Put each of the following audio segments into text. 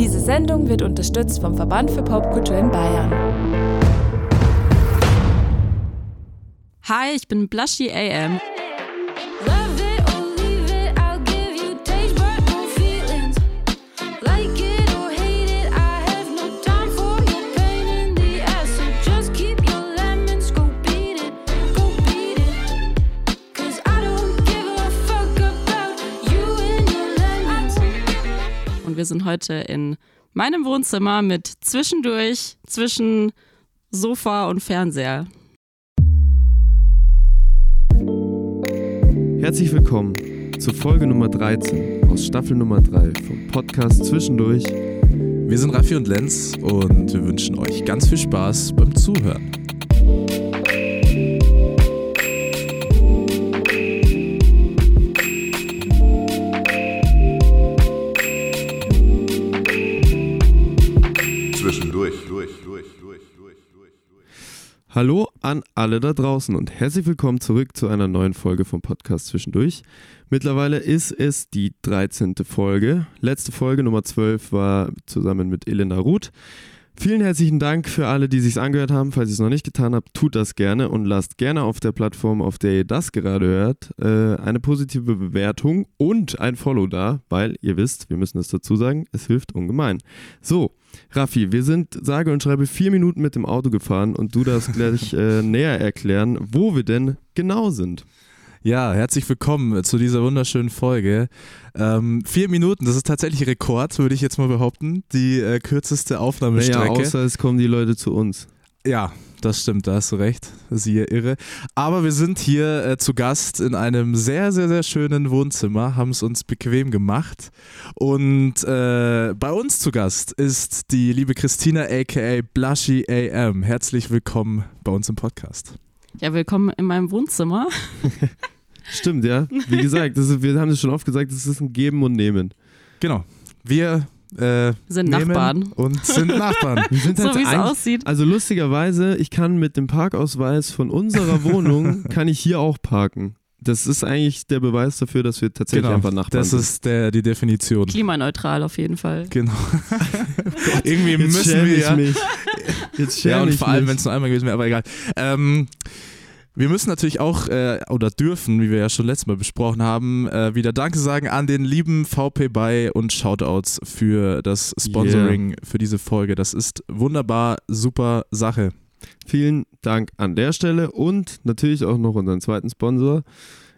Diese Sendung wird unterstützt vom Verband für Popkultur in Bayern. Hi, ich bin Blushy AM. Sind heute in meinem Wohnzimmer mit zwischendurch zwischen Sofa und Fernseher. Herzlich willkommen zur Folge Nummer 13 aus Staffel Nummer 3 vom Podcast Zwischendurch. Wir sind Raffi und Lenz und wir wünschen euch ganz viel Spaß beim Zuhören. Hallo an alle da draußen und herzlich willkommen zurück zu einer neuen Folge vom Podcast Zwischendurch. Mittlerweile ist es die 13. Folge. Letzte Folge Nummer 12 war zusammen mit Elena Ruth. Vielen herzlichen Dank für alle, die sich's angehört haben. Falls ihr es noch nicht getan habt, tut das gerne und lasst gerne auf der Plattform, auf der ihr das gerade hört, äh, eine positive Bewertung und ein Follow da, weil ihr wisst, wir müssen es dazu sagen, es hilft ungemein. So, Raffi, wir sind sage und schreibe vier Minuten mit dem Auto gefahren und du darfst gleich äh, näher erklären, wo wir denn genau sind. Ja, herzlich willkommen zu dieser wunderschönen Folge. Ähm, vier Minuten, das ist tatsächlich Rekord, würde ich jetzt mal behaupten. Die äh, kürzeste Naja, Aufnahmestrecke. außer es kommen die Leute zu uns. Ja, das stimmt, da hast du recht. Siehe irre. Aber wir sind hier äh, zu Gast in einem sehr, sehr, sehr schönen Wohnzimmer, haben es uns bequem gemacht. Und äh, bei uns zu Gast ist die liebe Christina aka Blushy AM. Herzlich willkommen bei uns im Podcast. Ja, willkommen in meinem Wohnzimmer. Stimmt, ja. Wie gesagt, das ist, wir haben es schon oft gesagt, es ist ein Geben und Nehmen. Genau. Wir äh, Sind Nachbarn. Und sind Nachbarn. Wir sind So halt wie es aussieht. Also lustigerweise, ich kann mit dem Parkausweis von unserer Wohnung, kann ich hier auch parken. Das ist eigentlich der Beweis dafür, dass wir tatsächlich genau. einfach Nachbarn Das sind. ist der, die Definition. Klimaneutral auf jeden Fall. Genau. Irgendwie Jetzt müssen wir ich ja. mich. Jetzt Ja, und ich vor allem, wenn es nur einmal gewesen wäre, aber egal. Ähm, wir müssen natürlich auch, äh, oder dürfen, wie wir ja schon letztes Mal besprochen haben, äh, wieder Danke sagen an den lieben VP Buy und Shoutouts für das Sponsoring für diese Folge. Das ist wunderbar, super Sache. Vielen Dank an der Stelle und natürlich auch noch unseren zweiten Sponsor.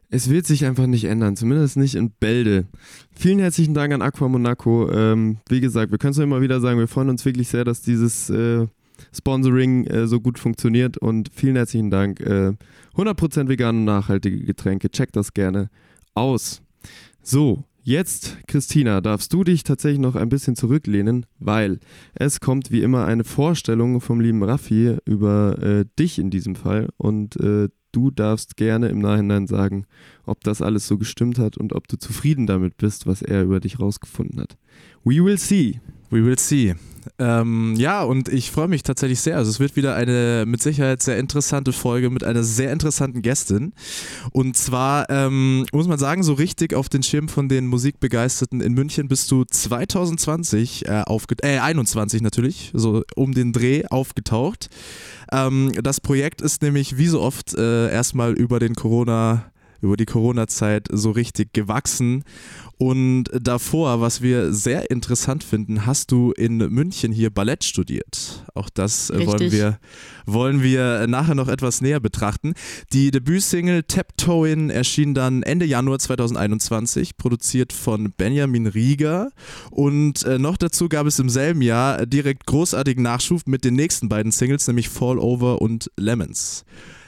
Es wird sich einfach nicht ändern, zumindest nicht in Bälde. Vielen herzlichen Dank an Aqua Monaco. Ähm, wie gesagt, wir können es immer wieder sagen, wir freuen uns wirklich sehr, dass dieses äh, Sponsoring äh, so gut funktioniert und vielen herzlichen Dank. Äh, 100% vegane und nachhaltige Getränke, checkt das gerne aus. So, jetzt, Christina, darfst du dich tatsächlich noch ein bisschen zurücklehnen, weil es kommt wie immer eine Vorstellung vom lieben Raffi über äh, dich in diesem Fall und äh, du darfst gerne im Nachhinein sagen, ob das alles so gestimmt hat und ob du zufrieden damit bist, was er über dich rausgefunden hat. We will see. We will see. Ähm, ja, und ich freue mich tatsächlich sehr. Also es wird wieder eine mit Sicherheit sehr interessante Folge mit einer sehr interessanten Gästin. Und zwar ähm, muss man sagen, so richtig auf den Schirm von den Musikbegeisterten in München bist du 2020 äh, aufge äh, 21 natürlich, so um den Dreh aufgetaucht. Ähm, das Projekt ist nämlich wie so oft äh, erstmal über den Corona über die Corona-Zeit so richtig gewachsen. Und davor, was wir sehr interessant finden, hast du in München hier Ballett studiert. Auch das äh, wollen wir, wollen wir nachher noch etwas näher betrachten. Die Debütsingle Taptoeing erschien dann Ende Januar 2021, produziert von Benjamin Rieger. Und äh, noch dazu gab es im selben Jahr direkt großartigen Nachschub mit den nächsten beiden Singles, nämlich Fall Over und Lemons.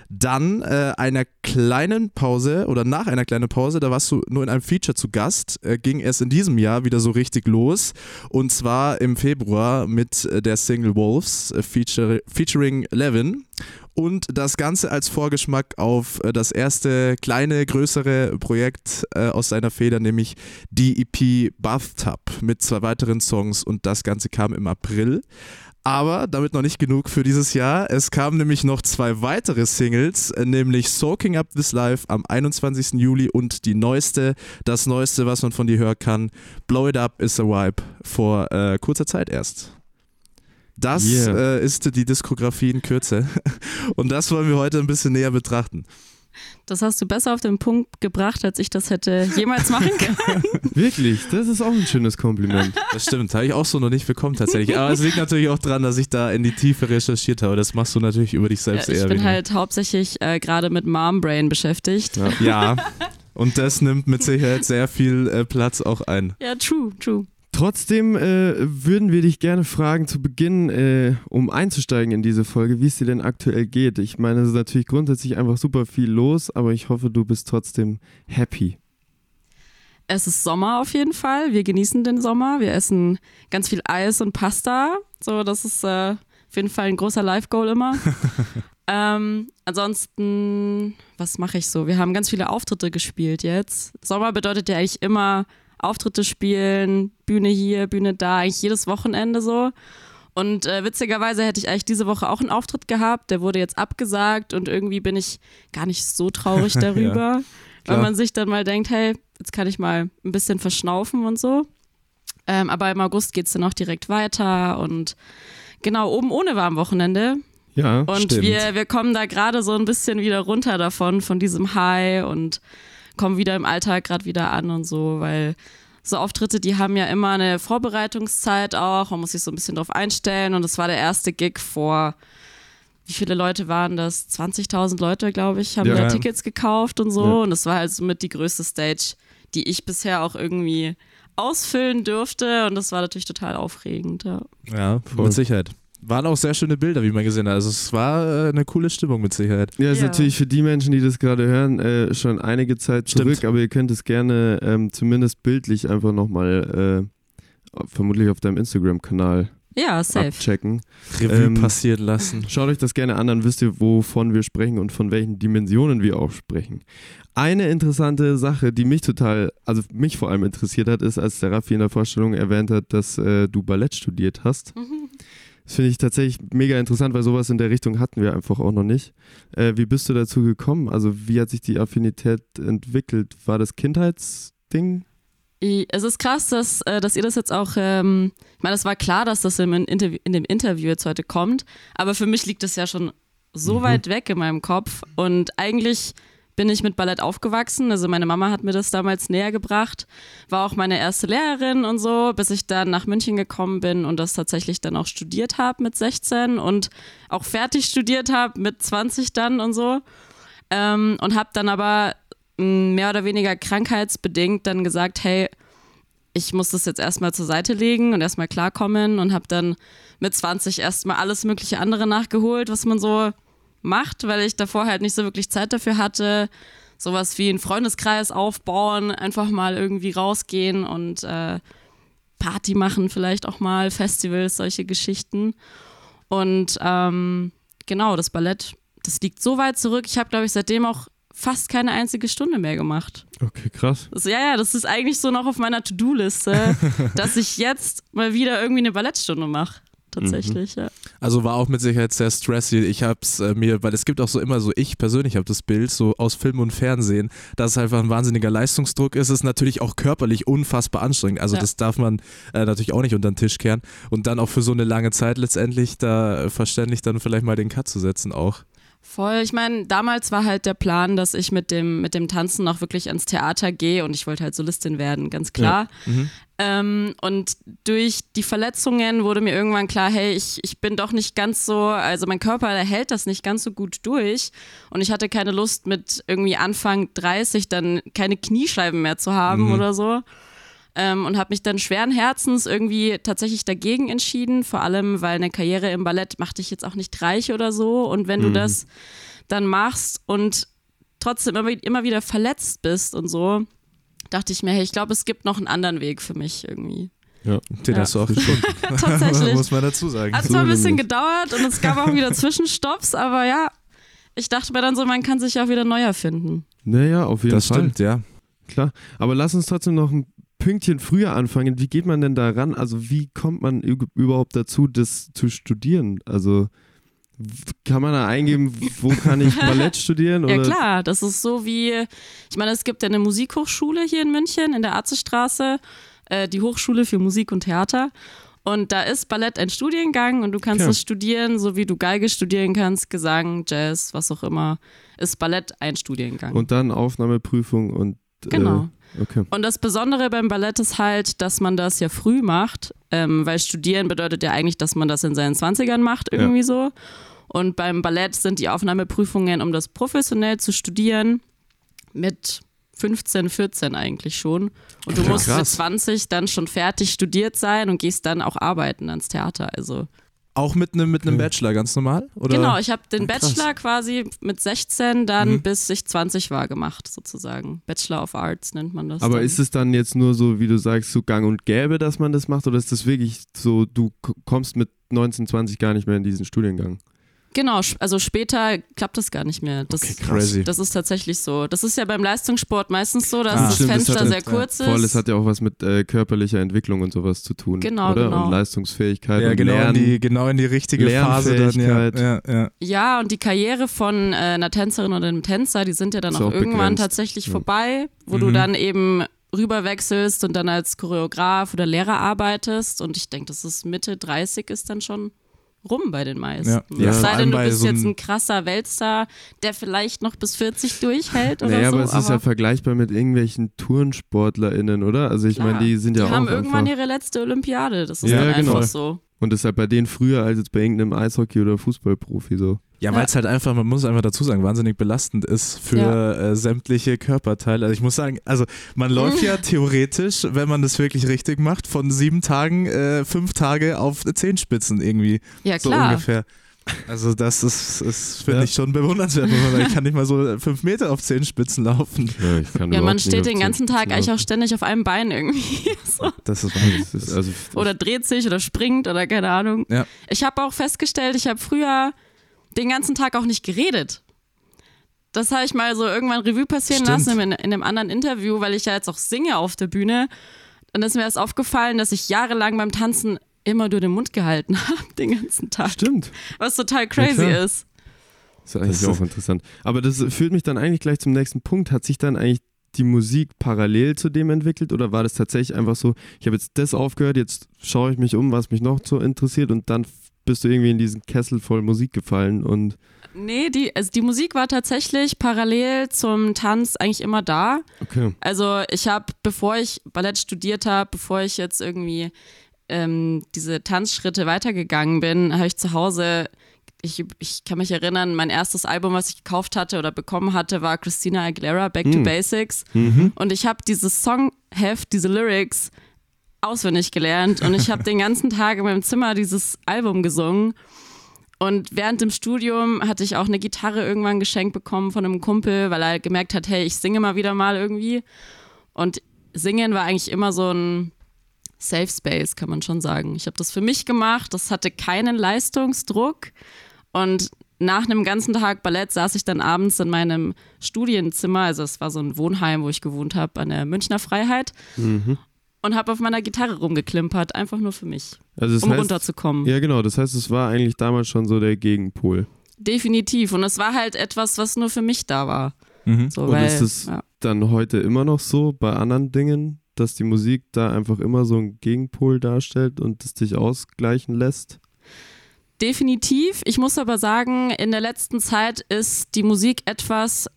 Dann äh, einer kleinen Pause oder nach einer kleinen Pause, da warst du nur in einem Feature zu Gast, äh, ging es in diesem Jahr wieder so richtig los. Und zwar im Februar mit äh, der Single Wolves äh, feature, featuring Levin. Und das Ganze als Vorgeschmack auf äh, das erste kleine, größere Projekt aus seiner Feder, nämlich die EP Bathtub mit zwei weiteren Songs. Und das Ganze kam im April. Aber damit noch nicht genug für dieses Jahr. Es kamen nämlich noch zwei weitere Singles, nämlich Soaking Up This Life am 21. Juli und die neueste, das neueste, was man von dir hören kann, Blow It Up is a Vibe vor äh, kurzer Zeit erst. Das Yeah. äh, ist die Diskografie in Kürze. Und das wollen wir heute ein bisschen näher betrachten. Das hast du besser auf den Punkt gebracht, als ich das hätte jemals machen können. Wirklich, das ist auch ein schönes Kompliment. Das stimmt, habe ich auch so noch nicht bekommen tatsächlich. Aber es liegt natürlich auch daran, dass ich da in die Tiefe recherchiert habe. Das machst du natürlich über dich selbst Ja, ich eher bin weniger. halt hauptsächlich äh, gerade mit Mom Brain beschäftigt. Ja. Ja, und das nimmt mit Sicherheit sehr viel äh, Platz auch ein. Ja, true, true. Trotzdem äh, würden wir dich gerne fragen zu Beginn, äh, um einzusteigen in diese Folge, wie es dir denn aktuell geht. Ich meine, es ist natürlich grundsätzlich einfach super viel los, aber ich hoffe, du bist trotzdem happy. Es ist Sommer auf jeden Fall. Wir genießen den Sommer. Wir essen ganz viel Eis und Pasta. So, das ist äh, auf jeden Fall ein großer Life-Goal immer. ähm, ansonsten, was mache ich so? Wir haben ganz viele Auftritte gespielt jetzt. Sommer bedeutet ja eigentlich immer Auftritte spielen, Bühne hier, Bühne da, eigentlich jedes Wochenende so. Und äh, witzigerweise hätte ich eigentlich diese Woche auch einen Auftritt gehabt. Der wurde jetzt abgesagt und irgendwie bin ich gar nicht so traurig darüber, weil Klar. man sich dann mal denkt, hey, jetzt kann ich mal ein bisschen verschnaufen und so. Ähm, aber im August geht es dann auch direkt weiter und genau, oben ohne war am Wochenende. Ja, Und Stimmt. wir, wir kommen da gerade so ein bisschen wieder runter davon, von diesem High und kommen wieder im Alltag gerade wieder an und so, weil so Auftritte, die haben ja immer eine Vorbereitungszeit auch, man muss sich so ein bisschen drauf einstellen und es war der erste Gig vor, wie viele Leute waren das? 20.000 Leute, glaube ich, haben Ja. da Tickets gekauft und so Ja. und das war halt somit die größte Stage, die ich bisher auch irgendwie ausfüllen durfte und das war natürlich total aufregend, ja. Ja, Voll. mit Sicherheit. Waren auch sehr schöne Bilder, wie man gesehen hat. Also es war äh, eine coole Stimmung mit Sicherheit. Ja, ist Ja. natürlich für die Menschen, die das gerade hören, äh, schon einige Zeit Stimmt. zurück, aber ihr könnt es gerne ähm, zumindest bildlich einfach nochmal äh, vermutlich auf deinem Instagram-Kanal Ja, safe. abchecken. Revue Ähm, passieren lassen. Schaut euch das gerne an, dann wisst ihr, wovon wir sprechen und von welchen Dimensionen wir auch sprechen. Eine interessante Sache, die mich total, also mich vor allem interessiert hat, ist, als der Raffi in der Vorstellung erwähnt hat, dass äh, du Ballett studiert hast. Das finde ich tatsächlich mega interessant, weil sowas in der Richtung hatten wir einfach auch noch nicht. Äh, wie bist du dazu gekommen? Also wie hat sich die Affinität entwickelt? War das Kindheitsding? Es ist krass, dass, äh, dass ihr das jetzt auch, ähm, ich meine, es war klar, dass das im Interview, in dem Interview jetzt heute kommt, aber für mich liegt das ja schon so Mhm. weit weg in meinem Kopf und eigentlich bin ich mit Ballett aufgewachsen, also meine Mama hat mir das damals näher gebracht, war auch meine erste Lehrerin und so, bis ich dann nach München gekommen bin und das tatsächlich dann auch studiert habe mit 16 und auch fertig studiert habe mit 20 dann und so. Ähm, und habe dann aber mh, mehr oder weniger krankheitsbedingt dann gesagt, hey, ich muss das jetzt erstmal zur Seite legen und erstmal klarkommen und habe dann mit 20 erstmal alles mögliche andere nachgeholt, was man so macht, weil ich davor halt nicht so wirklich Zeit dafür hatte. Sowas wie einen Freundeskreis aufbauen, einfach mal irgendwie rausgehen und äh, Party machen, vielleicht auch mal, Festivals, solche Geschichten. Und ähm, genau, das Ballett, das liegt so weit zurück. Ich habe, glaube ich, seitdem auch fast keine einzige Stunde mehr gemacht. Okay, krass. Das, ja, ja, das ist eigentlich so noch auf meiner To-Do-Liste, dass ich jetzt mal wieder irgendwie eine Ballettstunde mache. Tatsächlich, ja. Also war auch mit Sicherheit sehr stressy. Ich hab's äh, mir, weil es gibt auch so immer so, ich persönlich habe das Bild so aus Film und Fernsehen, dass es einfach ein wahnsinniger Leistungsdruck ist. Es ist natürlich auch körperlich unfassbar anstrengend. Also Ja. das darf man äh, natürlich auch nicht unter den Tisch kehren. Und dann auch für so eine lange Zeit letztendlich da äh, verständlich dann vielleicht mal den Cut zu setzen auch. Voll. Ich meine, damals war halt der Plan, dass ich mit dem, mit dem Tanzen auch wirklich ans Theater gehe und ich wollte halt Solistin werden, ganz klar. Mhm. Ähm, und durch die Verletzungen wurde mir irgendwann klar, hey, ich, ich bin doch nicht ganz so, also mein Körper hält das nicht ganz so gut durch. Und ich hatte keine Lust mit irgendwie Anfang 30 dann keine Kniescheiben mehr zu haben Mhm. oder so. Ähm, und habe mich dann schweren Herzens irgendwie tatsächlich dagegen entschieden, vor allem weil eine Karriere im Ballett macht dich jetzt auch nicht reich oder so. Und wenn du Mhm. das dann machst und trotzdem immer, immer wieder verletzt bist und so, dachte ich mir, hey, ich glaube, es gibt noch einen anderen Weg für mich irgendwie. Ja. Den Ja. hast du auch gefunden. Tatsächlich. Muss man dazu sagen. Hat So zwar ein bisschen gedauert und es gab auch wieder Zwischenstopps, aber ja, ich dachte mir dann so, man kann sich auch wieder neu erfinden. Naja, auf jeden Das Fall. stimmt, ja. Klar. Aber lass uns trotzdem noch ein Pünktchen früher anfangen. Wie geht man denn da ran? Also, wie kommt man überhaupt dazu, das zu studieren? Also, kann man da eingeben, wo kann ich Ballett studieren? Ja Oder? klar, das ist so wie, ich meine, es gibt ja eine Musikhochschule hier in München in der Atzestraße. äh, die Hochschule für Musik und Theater. Und da ist Ballett ein Studiengang und du kannst Okay. es studieren, so wie du Geige studieren kannst, Gesang, Jazz, was auch immer. Ist Ballett ein Studiengang. Und dann Aufnahmeprüfung und. genau. Äh, okay. Und das Besondere beim Ballett ist halt, dass man das ja früh macht, ähm, weil studieren bedeutet ja eigentlich, dass man das in seinen 20ern macht, irgendwie so. Und beim Ballett sind die Aufnahmeprüfungen, um das professionell zu studieren, mit 15, 14 eigentlich schon. Und du Ja, musst mit krass. 20 dann schon fertig studiert sein und gehst dann auch arbeiten ans Theater. Also Auch mit einem mit einem Okay. Bachelor, ganz normal? Oder? genau, ich habe den Oh. Bachelor quasi mit 16 dann Mhm. bis ich 20 war gemacht, sozusagen. Bachelor of Arts nennt man das. Aber dann. ist es dann jetzt nur so, wie du sagst, so gang und gäbe, dass man das macht? Oder ist das wirklich so, du kommst mit 19, 20 gar nicht mehr in diesen Studiengang? Genau, also später klappt das gar nicht mehr. Das, Okay, crazy. das ist tatsächlich so. Das ist ja beim Leistungssport meistens so, dass Ah, das stimmt, das Fenster hat- sehr kurz ist. Voll, es hat ja auch was mit äh, körperlicher Entwicklung und sowas zu tun. Genau, oder? genau. Und Leistungsfähigkeit ja, und genau in, Lernen. die, genau in die richtige Phase dann. Ja, ja, ja. ja, und die Karriere von äh, einer Tänzerin oder einem Tänzer, die sind ja dann auch, auch irgendwann begrenzt. tatsächlich Ja. vorbei, wo Mhm. du dann eben rüberwechselst und dann als Choreograf oder Lehrer arbeitest. Und ich denke, das ist Mitte 30 ist dann schon rum bei den meisten. Ja. Es sei denn, du bist so jetzt ein krasser Weltstar, der vielleicht noch bis 40 durchhält oder Naja, so. aber es ist ja vergleichbar mit irgendwelchen TurnsportlerInnen, oder? Also ich meine, die sind ja die auch haben irgendwann einfach, ihre letzte Olympiade. Das ist Ja, dann genau. einfach so. Und das ist halt bei denen früher als jetzt bei irgendeinem Eishockey- oder Fußballprofi so. Ja, Ja. weil es halt einfach, man muss einfach dazu sagen, wahnsinnig belastend ist für Ja. äh, sämtliche Körperteile. Also ich muss sagen, also man läuft ja theoretisch, wenn man das wirklich richtig macht, von sieben Tagen, äh, fünf Tage auf Zehenspitzen irgendwie. Ja, So klar. ungefähr. Also das ist, ist finde Ja. ich schon bewundernswert. man. Ich kann nicht mal so fünf Meter auf Zehenspitzen laufen. Ja, ich kann Ja, man steht den ganzen Tag eigentlich auch ständig auf einem Bein irgendwie. so. Das ist Das ist also Oder dreht sich oder springt oder keine Ahnung. Ja. Ich habe auch festgestellt, ich habe früher den ganzen Tag auch nicht geredet. Das habe ich mal so irgendwann Revue passieren Stimmt. lassen in, in einem anderen Interview, weil ich ja jetzt auch singe auf der Bühne. Dann ist mir erst aufgefallen, dass ich jahrelang beim Tanzen immer nur den Mund gehalten habe, den ganzen Tag. Stimmt. Was total crazy klar. ist. Das ist eigentlich Das ist- auch interessant. Aber das führt mich dann eigentlich gleich zum nächsten Punkt. Hat sich dann eigentlich die Musik parallel zu dem entwickelt oder war das tatsächlich einfach so, ich habe jetzt das aufgehört, jetzt schaue ich mich um, was mich noch so interessiert und dann bist du irgendwie in diesen Kessel voll Musik gefallen und Nee, die, also die Musik war tatsächlich parallel zum Tanz eigentlich immer da. okay. Also ich habe, bevor ich Ballett studiert habe, bevor ich jetzt irgendwie ähm, diese Tanzschritte weitergegangen bin, habe ich zu Hause, ich, ich kann mich erinnern, mein erstes Album, was ich gekauft hatte oder bekommen hatte, war Christina Aguilera, Back to Hm. Basics. Mhm. Und ich habe dieses Songheft, diese Lyrics auswendig gelernt und ich habe den ganzen Tag in meinem Zimmer dieses Album gesungen. Und während dem Studium hatte ich auch eine Gitarre irgendwann geschenkt bekommen von einem Kumpel, weil er gemerkt hat, hey, ich singe mal wieder mal irgendwie. Und singen war eigentlich immer so ein Safe Space, kann man schon sagen. Ich habe das für mich gemacht, das hatte keinen Leistungsdruck. Und nach einem ganzen Tag Ballett saß ich dann abends in meinem Studienzimmer, also es war so ein Wohnheim, wo ich gewohnt habe, an der Münchner Freiheit. Mhm. Und habe auf meiner Gitarre rumgeklimpert, einfach nur für mich, Also um heißt, runterzukommen. ja genau, das heißt, es war eigentlich damals schon so der Gegenpol. Definitiv. Und es war halt etwas, was nur für mich da war. Mhm. So, Und weil, ist es ja. dann heute immer noch so bei anderen Dingen, dass die Musik da einfach immer so einen Gegenpol darstellt und es dich ausgleichen lässt? Definitiv. Ich muss aber sagen, in der letzten Zeit ist die Musik etwas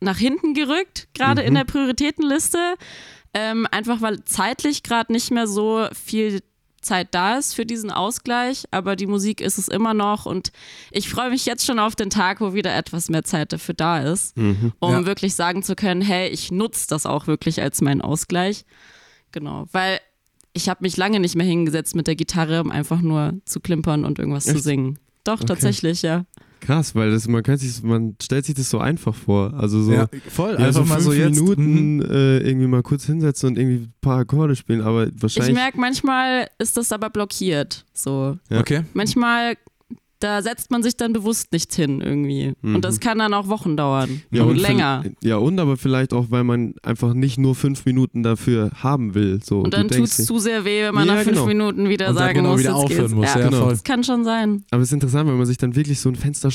nach hinten gerückt, gerade Mhm. in der Prioritätenliste. Ähm, einfach weil zeitlich gerade nicht mehr so viel Zeit da ist für diesen Ausgleich, aber die Musik ist es immer noch und ich freue mich jetzt schon auf den Tag, wo wieder etwas mehr Zeit dafür da ist, Mhm. um Ja. wirklich sagen zu können, hey, ich nutze das auch wirklich als meinen Ausgleich. Genau, weil ich habe mich lange nicht mehr hingesetzt mit der Gitarre, um einfach nur zu klimpern und irgendwas zu Echt? singen. Doch, tatsächlich, ja. Krass, weil das, man, kann sich, man stellt sich das so einfach vor. Also so, Ja, voll. ja, einfach so mal fünf so jetzt. Minuten Mhm. äh, irgendwie mal kurz hinsetzen und irgendwie ein paar Akkorde spielen, aber Ich wahrscheinlich. merke, manchmal ist das aber blockiert. So. Ja. Okay. Manchmal da setzt man sich dann bewusst nicht hin irgendwie. Und das kann dann auch Wochen dauern. Ja, und und länger. Ja, und aber vielleicht auch, weil man einfach nicht nur fünf Minuten dafür haben will. So, Und dann tut es zu sehr weh, wenn man Ja, nach fünf genau. Minuten wieder Und sagen genau muss, wieder jetzt aufhören geht's. muss, ja, genau. voll. Das kann schon sein. Aber es ist interessant, weil man sich dann wirklich so ein Fenster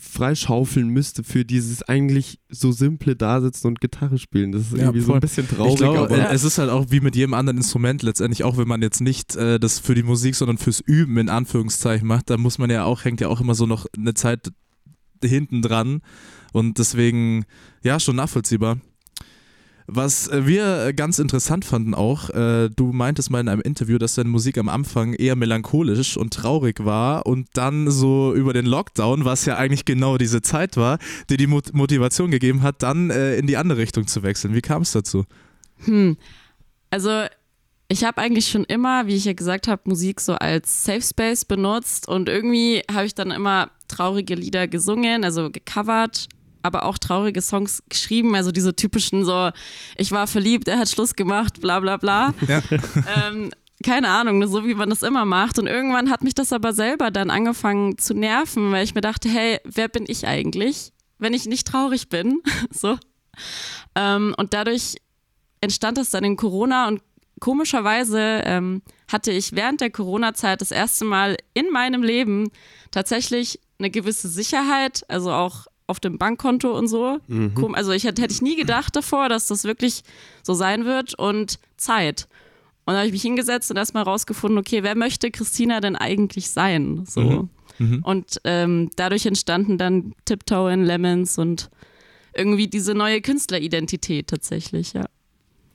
freischaufeln müsste für dieses eigentlich so simple Dasitzen und Gitarre spielen. Das ist Ja, irgendwie so voll. ein bisschen traurig. ich glaube, aber äh, es ist halt auch wie mit jedem anderen Instrument letztendlich, auch wenn man jetzt nicht äh, das für die Musik, sondern fürs Üben in Anführungszeichen macht, da muss man ja auch, hängt ja auch immer so noch eine Zeit hinten dran und deswegen, ja, schon nachvollziehbar. Was äh, wir ganz interessant fanden auch, äh, du meintest mal in einem Interview, dass deine Musik am Anfang eher melancholisch und traurig war und dann so über den Lockdown, was ja eigentlich genau diese Zeit war, dir die Mot Motivation gegeben hat, dann äh, in die andere Richtung zu wechseln. Wie kam es dazu? Hm. Also ich habe eigentlich schon immer, wie ich ja gesagt habe, Musik so als Safe Space benutzt und irgendwie habe ich dann immer traurige Lieder gesungen, also gecovert, aber auch traurige Songs geschrieben, also diese typischen so, ich war verliebt, er hat Schluss gemacht, bla bla bla. Ja. ähm, keine Ahnung, so wie man das immer macht. Und irgendwann hat mich das aber selber dann angefangen zu nerven, weil ich mir dachte, hey, wer bin ich eigentlich, wenn ich nicht traurig bin? so. Ähm, und dadurch entstand das dann in Corona und komischerweise ähm, hatte ich während der Corona-Zeit das erste Mal in meinem Leben tatsächlich eine gewisse Sicherheit, also auch auf dem Bankkonto und so. Kom- Also ich hätte, hätte ich nie gedacht davor, dass das wirklich so sein wird und Zeit. Und da habe ich mich hingesetzt und erstmal rausgefunden, okay, wer möchte Christina denn eigentlich sein? So. Und ähm, dadurch entstanden dann Tiptoe in Lemons und irgendwie diese neue Künstleridentität tatsächlich, ja.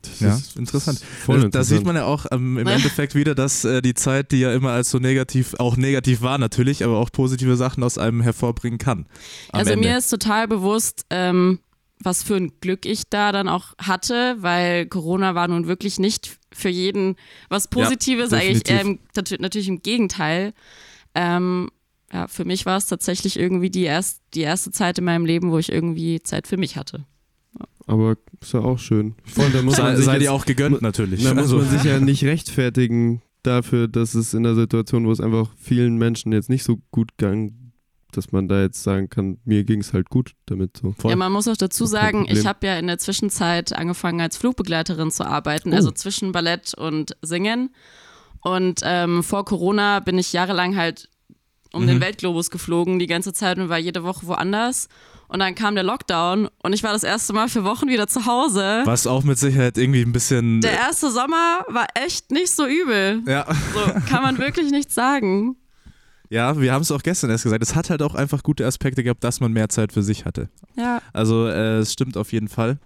Das Ja, ist interessant. Voll da, da interessant. sieht man ja auch ähm, im Endeffekt wieder, dass äh, die Zeit, die ja immer als so negativ, auch negativ war natürlich, aber auch positive Sachen aus einem hervorbringen kann. Also Ende. mir ist total bewusst, ähm, was für ein Glück ich da dann auch hatte, weil Corona war nun wirklich nicht für jeden was Positives, eigentlich definitiv. ähm, natu- natürlich im Gegenteil. Ähm, ja, für mich war es tatsächlich irgendwie die, erst, die erste Zeit in meinem Leben, wo ich irgendwie Zeit für mich hatte. Aber ist ja auch schön. Voll, da muss sei, man sich sei jetzt- dir auch gegönnt natürlich. Da muss Also, man sich ja nicht rechtfertigen dafür, dass es in der Situation, wo es einfach vielen Menschen jetzt nicht so gut ging, dass man da jetzt sagen kann, mir ging es halt gut damit so. Voll. Ja, man muss auch dazu sagen, ich habe ja in der Zwischenzeit angefangen als Flugbegleiterin zu arbeiten, Oh. also zwischen Ballett und Singen. Und ähm, vor Corona bin ich jahrelang halt um Mhm. den Weltglobus geflogen, die ganze Zeit und war jede Woche woanders. Und dann kam der Lockdown und ich war das erste Mal für Wochen wieder zu Hause. was auch mit Sicherheit irgendwie ein bisschen. Der erste Sommer war echt nicht so übel. ja. So kann man wirklich nicht sagen. ja, wir haben es auch gestern erst gesagt. Es hat halt auch einfach gute Aspekte gehabt, dass man mehr Zeit für sich hatte. Ja. Also äh, es stimmt auf jeden Fall.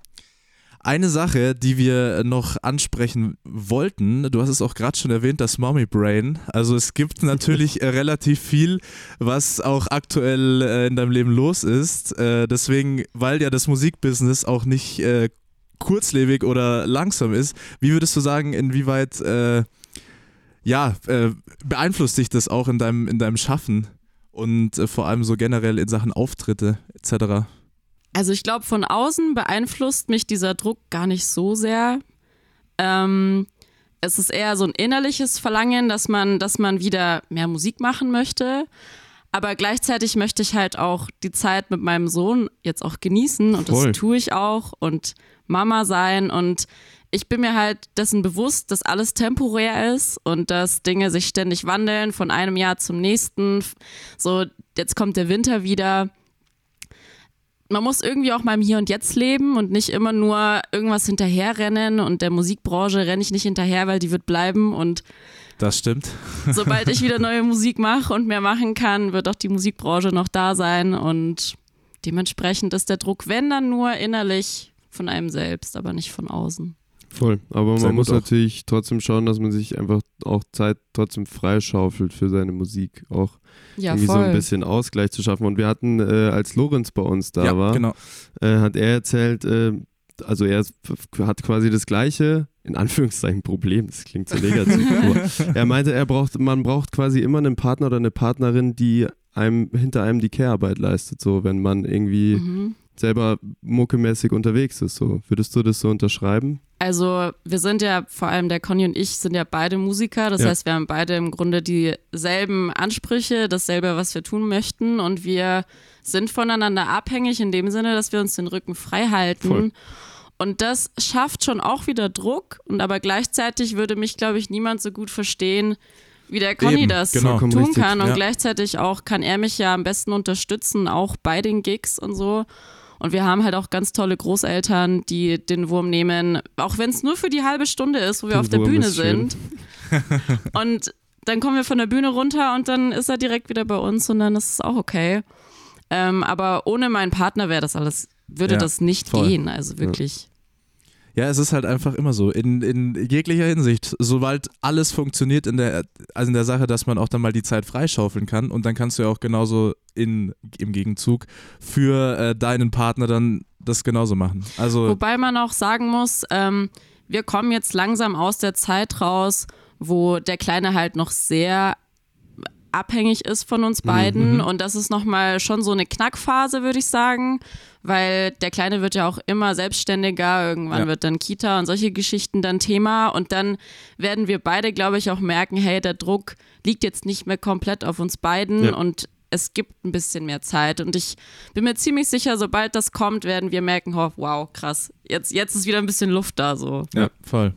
Eine Sache, die wir noch ansprechen wollten, du hast es auch gerade schon erwähnt, das Mommy Brain. Also es gibt natürlich äh, relativ viel, was auch aktuell äh, in deinem Leben los ist. Äh, deswegen, weil ja das Musikbusiness auch nicht äh, kurzlebig oder langsam ist, wie würdest du sagen, inwieweit ja, beeinflusst dich das auch in deinem, in deinem Schaffen und vor allem so generell in Sachen Auftritte etc.? Also ich glaube, von außen beeinflusst mich dieser Druck gar nicht so sehr. Ähm, es ist eher so ein innerliches Verlangen, dass man, dass man wieder mehr Musik machen möchte. Aber gleichzeitig möchte ich halt auch die Zeit mit meinem Sohn jetzt auch genießen und Voll. das tue ich auch und Mama sein und ich bin mir halt dessen bewusst, dass alles temporär ist und dass Dinge sich ständig wandeln von einem Jahr zum nächsten. So, jetzt kommt der Winter wieder man muss irgendwie auch mal im Hier und Jetzt leben und nicht immer nur irgendwas hinterherrennen und der Musikbranche renne ich nicht hinterher, weil die wird bleiben und Das stimmt. sobald ich wieder neue Musik mache und mehr machen kann, wird auch die Musikbranche noch da sein und dementsprechend ist der Druck, wenn dann nur innerlich von einem selbst, aber nicht von außen. Voll. Aber Sehr man muss auch. natürlich trotzdem schauen, dass man sich einfach auch Zeit trotzdem freischaufelt für seine Musik. Auch Ja, irgendwie so ein voll. bisschen Ausgleich zu schaffen. Und wir hatten, äh, als Lorenz bei uns da ja, war, genau. äh, hat er erzählt, äh, also er hat quasi das gleiche, in Anführungszeichen, Problem, das klingt so negativ, er meinte, er braucht, man braucht quasi immer einen Partner oder eine Partnerin, die einem hinter einem die Care-Arbeit leistet, so wenn man irgendwie Mhm. Selber muckemäßig unterwegs ist. So. Würdest du das so unterschreiben? Also wir sind ja, vor allem der Conny und ich, sind ja beide Musiker. Das Ja. heißt, wir haben beide im Grunde dieselben Ansprüche, dasselbe, was wir tun möchten. Und wir sind voneinander abhängig in dem Sinne, dass wir uns den Rücken frei halten. Voll. Und das schafft schon auch wieder Druck. Und aber gleichzeitig würde mich, glaube ich, niemand so gut verstehen, wie der Conny Eben, das genau. Tun richtig, kann. Und ja. gleichzeitig auch kann er mich ja am besten unterstützen, auch bei den Gigs und so. Und wir haben halt auch ganz tolle Großeltern, die den Wurm nehmen, auch wenn es nur für die halbe Stunde ist, wo wir Den auf der Wurm Bühne sind. und dann kommen wir von der Bühne runter und dann ist er direkt wieder bei uns und dann ist es auch okay. Ähm, aber ohne meinen Partner wäre das alles, würde Ja, das nicht voll. gehen. Also wirklich. Ja, es ist halt einfach immer so, in, in jeglicher Hinsicht. Sobald alles funktioniert in der, also in der Sache, dass man auch dann mal die Zeit freischaufeln kann und dann kannst du ja auch genauso in, im Gegenzug für äh, deinen Partner dann das genauso machen. Also, Wobei man auch sagen muss, ähm, wir kommen jetzt langsam aus der Zeit raus, wo der Kleine halt noch sehr abhängig ist von uns beiden und das ist nochmal schon so eine Knackphase, würde ich sagen, weil der Kleine wird ja auch immer selbstständiger, irgendwann Ja. wird dann Kita und solche Geschichten dann Thema und dann werden wir beide, glaube ich, auch merken, hey, der Druck liegt jetzt nicht mehr komplett auf uns beiden Ja. und es gibt ein bisschen mehr Zeit und ich bin mir ziemlich sicher, sobald das kommt, werden wir merken, oh, wow, krass, jetzt, jetzt ist wieder ein bisschen Luft da so. ja, voll.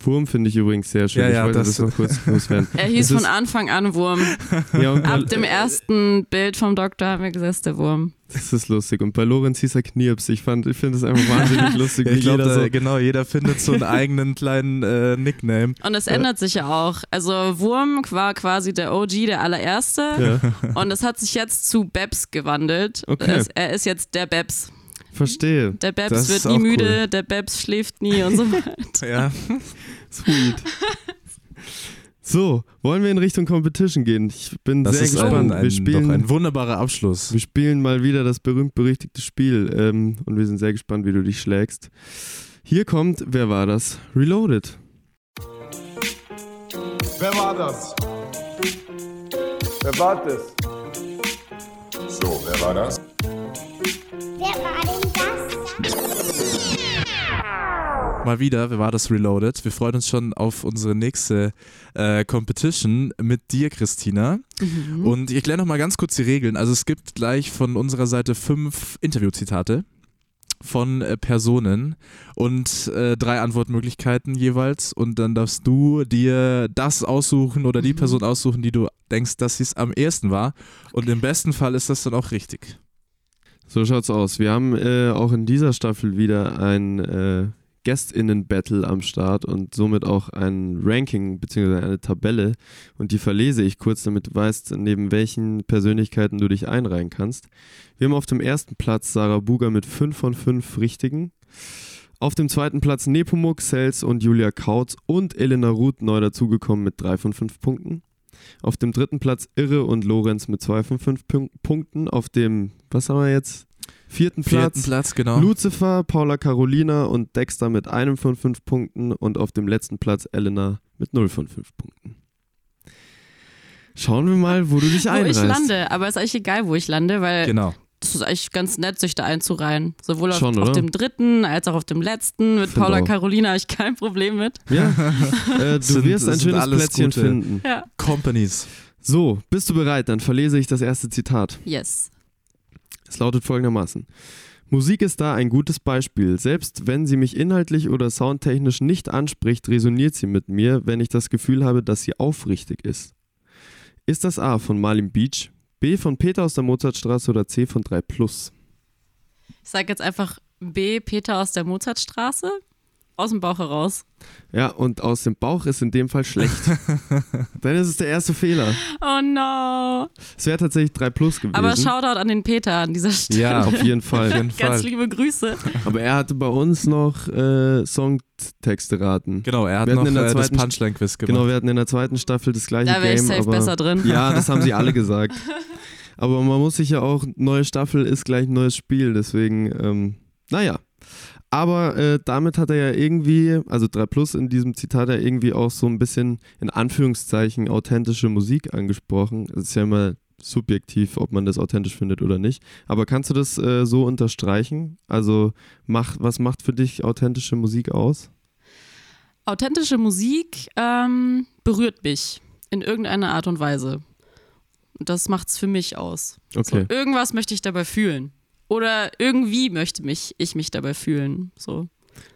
Wurm finde ich übrigens sehr schön. Ja, ja, ich wollte das- das, noch kurz loswerden. Er hieß von Anfang an Wurm. Ja, Ab dem ersten Bild vom Doktor haben wir gesagt, der Wurm. Das ist lustig. Und bei Lorenz hieß er Knirps. Ich, fand- ich finde es einfach wahnsinnig lustig, Ja, wie ich glaube, jeder so. genau, jeder findet so einen eigenen kleinen äh, Nickname. Und es ändert sich ja auch. Also Wurm war quasi der OG, der allererste. Ja, Und es hat sich jetzt zu Babs gewandelt. Okay. Es, er ist jetzt der Babs. verstehe. Der Babs Das wird nie müde, cool. der Babs schläft nie und so weiter. Ja. Sweet. So, wollen wir in Richtung Competition gehen? Ich bin Das sehr ist gespannt. ein, ein, wir, doch spielen, ein wunderbarer Abschluss. wir spielen mal wieder das berühmt-berüchtigte Spiel ähm, und wir sind sehr gespannt, wie du dich schlägst. Hier kommt, wer war das? Reloaded. Wer war das? Wer war das? So, wer war das? Wer war denn das? Mal wieder, wer war das Reloaded? Wir freuen uns schon auf unsere nächste äh, Competition mit dir, Christina. Und ich erkläre noch mal ganz kurz die Regeln. Also es gibt gleich von unserer Seite fünf Interviewzitate von äh, Personen und äh, drei Antwortmöglichkeiten jeweils. Und dann darfst du dir das aussuchen oder die Person aussuchen, die du denkst, dass sie es am ehesten war. Und im besten Fall ist das dann auch richtig. So schaut's aus. Wir haben äh, auch in dieser Staffel wieder ein äh, GästInnen-Battle am Start und somit auch ein Ranking bzw. eine Tabelle. Und die verlese ich kurz, damit du weißt, neben welchen Persönlichkeiten du dich einreihen kannst. Wir haben auf dem ersten Platz Sarah Buger mit 5 von 5 Richtigen. Auf dem zweiten Platz Nepomuk, Sels und Julia Kautz und Elena Ruth neu dazugekommen mit 3 von 5 Punkten. Auf dem dritten Platz Irre und Lorenz mit 2 von 5 Punk- Punkten. Auf dem, was haben wir jetzt? Vierten Platz. Vierten Platz, genau. Lucifer, Paula Carolina und Dexter mit einem von 5 Punkten und auf dem letzten Platz Elena mit 0 von 5 Punkten. Schauen wir mal, wo du dich Wo einreißt. ich lande, aber ist eigentlich egal, wo ich lande, weil Genau. Das ist eigentlich ganz nett, sich da einzureihen. Sowohl auf, Schon, auf oder? dem dritten als auch auf dem letzten. Mit Find Paula auch. Carolina habe ich kein Problem mit. Ja, äh, du Sind- wirst ein schönes Plätzchen gute- finden. Ja. Companies. So, bist du bereit? Dann verlese ich das erste Zitat. Yes. Es lautet folgendermaßen. Musik ist da ein gutes Beispiel. Selbst wenn sie mich inhaltlich oder soundtechnisch nicht anspricht, resoniert sie mit mir, wenn ich das Gefühl habe, dass sie aufrichtig ist. Ist das A von Marlin Beach, B von Peter aus der Mozartstraße oder C von 3 Plus? Ich sage jetzt einfach B, Peter aus der Mozartstraße. Aus dem Bauch heraus. Ja, und aus dem Bauch ist in dem Fall schlecht. Dann ist es der erste Fehler. Oh no. Es wäre tatsächlich 3 Plus gewesen. Aber Shoutout an den Peter an dieser Stelle. Ja, Auf jeden Fall. Auf jeden Ganz liebe Grüße. Aber er hatte bei uns noch äh, Songtexte raten. Genau, er hat noch in der äh, das zweiten- Punchline-Quiz gemacht. Genau, wir hatten in der zweiten Staffel das gleiche Da wäre ich Game. safe aber besser drin. Ja, das haben sie alle gesagt. Aber man muss sich ja auch, neue Staffel ist gleich ein neues Spiel, deswegen, ähm, naja. Aber äh, damit hat er ja irgendwie, also 3 Plus in diesem Zitat, ja irgendwie auch so ein bisschen in Anführungszeichen authentische Musik angesprochen. Das ist ja immer subjektiv, ob man das authentisch findet oder nicht. Aber kannst du das äh, so unterstreichen? Also mach, was macht für dich authentische Musik aus? Authentische Musik ähm, berührt mich in irgendeiner Art und Weise. Und das macht's für mich aus. Okay. So, irgendwas möchte ich dabei fühlen. Oder irgendwie möchte mich ich mich dabei fühlen. So.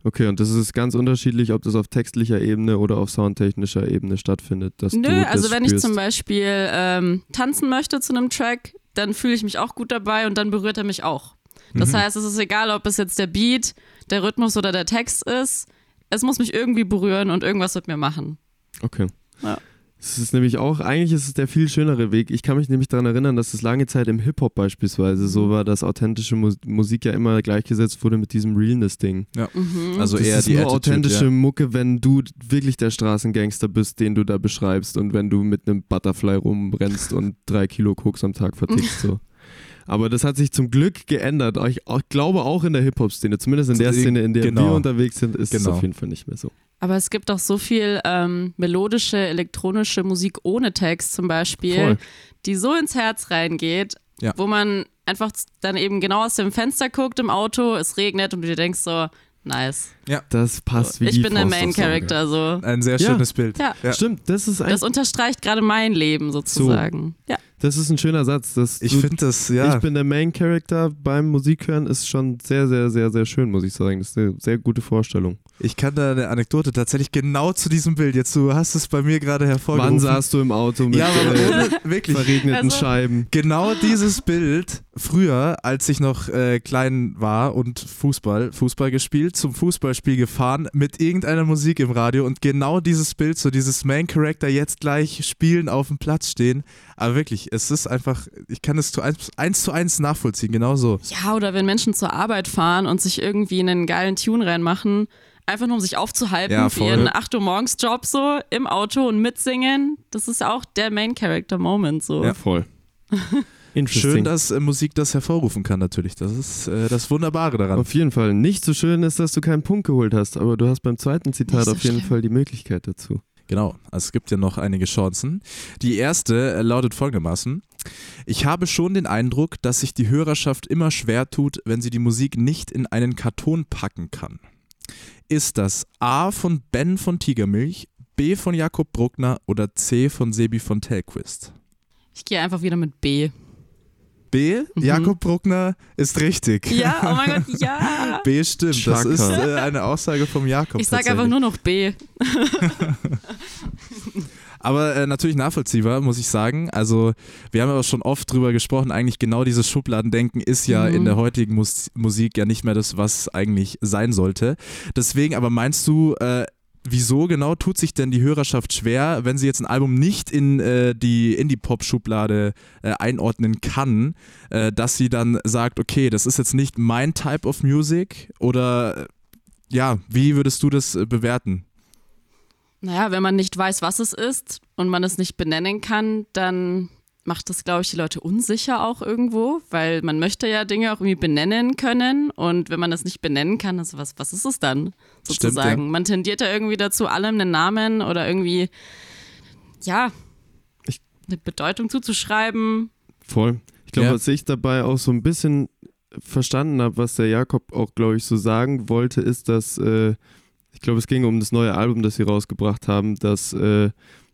Okay, und das ist ganz unterschiedlich, ob das auf textlicher Ebene oder auf soundtechnischer Ebene stattfindet. Dass Nö, das also wenn ich spürst. zum Beispiel ähm, tanzen möchte zu einem Track, dann fühle ich mich auch gut dabei und dann berührt er mich auch. Das Mhm. heißt, es ist egal, ob es jetzt der Beat, der Rhythmus oder der Text ist. Es muss mich irgendwie berühren und irgendwas mit mir machen. Okay. Ja. Es ist nämlich auch, eigentlich ist es der viel schönere Weg. Ich kann mich nämlich daran erinnern, dass es lange Zeit im Hip-Hop beispielsweise Mhm. so war, dass authentische Mus Musik ja immer gleichgesetzt wurde mit diesem Realness-Ding. Ja. Mhm. Also das eher ist die nur Attitude, authentische ja. Mucke, wenn du wirklich der Straßengangster bist, den du da beschreibst und wenn du mit einem Butterfly rumrennst und drei Kilo Koks am Tag vertickst. so. Aber das hat sich zum Glück geändert. Ich, ich glaube auch in der Hip-Hop-Szene, zumindest in der Szene, in der Genau. wir unterwegs sind, ist es Genau. auf jeden Fall nicht mehr so. Aber es gibt auch so viel ähm, melodische, elektronische Musik ohne Text zum Beispiel, Voll. die so ins Herz reingeht, Ja. wo man einfach dann eben genau aus dem Fenster guckt im Auto, es regnet und du dir denkst so, nice. Das passt wie ich bin der Main. Character, so. Ein sehr Ja. schönes Bild. Ja. Ja. Stimmt, das ist, ein, Das unterstreicht gerade mein Leben sozusagen. Ja. das ist ein schöner Satz. Dass Ich finde das, ja. Ich bin der Main Character beim Musikhören ist schon sehr, sehr, sehr, sehr schön, muss ich sagen. Das ist eine sehr gute Vorstellung. Ich kann da eine Anekdote tatsächlich genau zu diesem Bild. Jetzt, du hast es bei mir gerade hervorgehoben. Wann saßt du im Auto mit Ja, äh, wirklich. verregneten Also- Scheiben? Genau dieses Bild früher, als ich noch äh, klein war und Fußball, Fußball gespielt, zum Fußballspiel gefahren mit irgendeiner Musik im Radio und genau dieses Bild, so dieses Main Character jetzt gleich spielen, auf dem Platz stehen. Aber wirklich, es ist einfach, ich kann es zu eins, eins zu eins nachvollziehen, genau so. ja, oder wenn Menschen zur Arbeit fahren und sich irgendwie einen geilen Tune reinmachen, einfach nur um sich aufzuhalten Ja, für ihren 8 Uhr morgens Job so im Auto und mitsingen, das ist auch der Main Character Moment so. Ja. Voll. Schön, dass äh, Musik das hervorrufen kann, natürlich. Das ist äh, das Wunderbare daran. Auf jeden Fall. Nicht so schön ist, dass du keinen Punkt geholt hast, aber du hast beim zweiten Zitat so auf jeden schlimm. Fall die Möglichkeit dazu. Genau, also es gibt ja noch einige Chancen. Die erste äh, lautet folgendermaßen. Ich habe schon den Eindruck, dass sich die Hörerschaft immer schwer tut, wenn sie die Musik nicht in einen Karton packen kann. Ist das A von Ben von Tigermilch, B von Jakob Bruckner oder C von Sebi von Telquist? Ich gehe einfach wieder mit B. B, Mhm. Jakob Bruckner ist richtig. Ja, oh mein Gott, ja. B stimmt, das Chaka. ist äh, eine Aussage vom Jakob. Ich sage einfach nur noch B. Aber äh, natürlich nachvollziehbar, muss ich sagen. Also, wir haben aber schon oft drüber gesprochen, eigentlich genau dieses Schubladendenken ist ja Mhm. in der heutigen Mus Musik ja nicht mehr das, was eigentlich sein sollte. Deswegen, aber meinst du, äh, wieso genau tut sich denn die Hörerschaft schwer, wenn sie jetzt ein Album nicht in äh, die Indie-Pop-Schublade äh, einordnen kann, äh, dass sie dann sagt, okay, das ist jetzt nicht mein Type of Music? Oder äh, ja, wie würdest du das äh, bewerten? Naja, wenn man nicht weiß, was es ist und man es nicht benennen kann, dann macht das, glaube ich, die Leute unsicher auch irgendwo, weil man möchte ja Dinge auch irgendwie benennen können und wenn man das nicht benennen kann, also was, was ist es dann Stimmt, sozusagen? ja. Man tendiert ja irgendwie dazu, allem einen Namen oder irgendwie, ja, Ich- eine Bedeutung zuzuschreiben. Voll. Ich glaube, Ja. was ich dabei auch so ein bisschen verstanden habe, was der Jakob auch, glaube ich, so sagen wollte, ist, dass, äh, ich glaube, es ging um das neue Album, das sie rausgebracht haben, dass äh,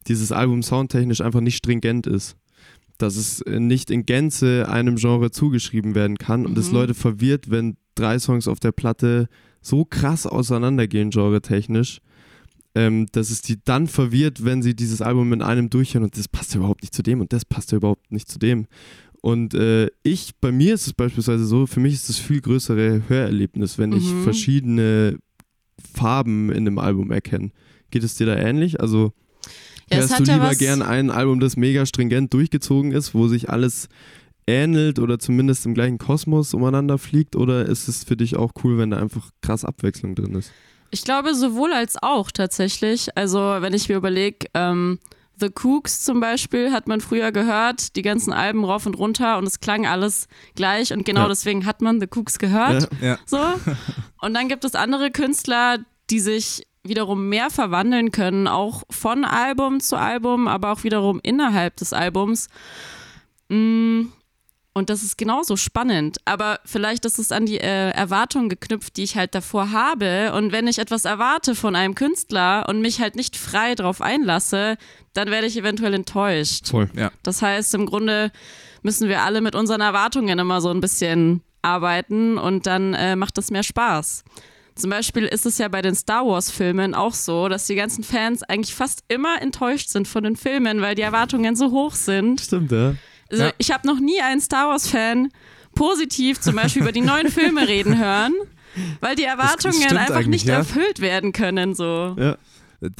dieses Album soundtechnisch einfach nicht stringent ist. Dass es äh, nicht in Gänze einem Genre zugeschrieben werden kann und es Mhm. Leute verwirrt, wenn drei Songs auf der Platte so krass auseinandergehen, genre-technisch, ähm, dass es die dann verwirrt, wenn sie dieses Album in einem durchhören und das passt ja überhaupt nicht zu dem und das passt ja überhaupt nicht zu dem. Und äh, ich, bei mir ist es beispielsweise so, für mich ist das viel größere Hörerlebnis, wenn ich Mhm. verschiedene Farben in dem Album erkenne. Geht es dir da ähnlich? Also Ja, hörst du lieber gern ein Album, das mega stringent durchgezogen ist, wo sich alles ähnelt oder zumindest im gleichen Kosmos umeinander fliegt? Oder ist es für dich auch cool, wenn da einfach krass Abwechslung drin ist? Ich glaube sowohl als auch tatsächlich. Also wenn ich mir überlege, ähm, The Cooks zum Beispiel hat man früher gehört, die ganzen Alben rauf und runter und es klang alles gleich und genau Ja. deswegen hat man The Cooks gehört. Ja. So. Und dann gibt es andere Künstler, die sich wiederum mehr verwandeln können, auch von Album zu Album, aber auch wiederum innerhalb des Albums. Mm, Und das ist genauso spannend. Aber vielleicht ist es an die äh, Erwartungen geknüpft, die ich halt davor habe. Und wenn ich etwas erwarte von einem Künstler und mich halt nicht frei darauf einlasse, dann werde ich eventuell enttäuscht. Voll. Ja. Das heißt, im Grunde müssen wir alle mit unseren Erwartungen immer so ein bisschen arbeiten und dann äh, macht das mehr Spaß. Zum Beispiel ist es ja bei den Star Wars-Filmen auch so, dass die ganzen Fans eigentlich fast immer enttäuscht sind von den Filmen, weil die Erwartungen so hoch sind. Stimmt, ja. Also Ja. ich habe noch nie einen Star Wars-Fan positiv zum Beispiel über die neuen Filme reden hören, weil die Erwartungen einfach nicht ja. erfüllt werden können. So. Ja.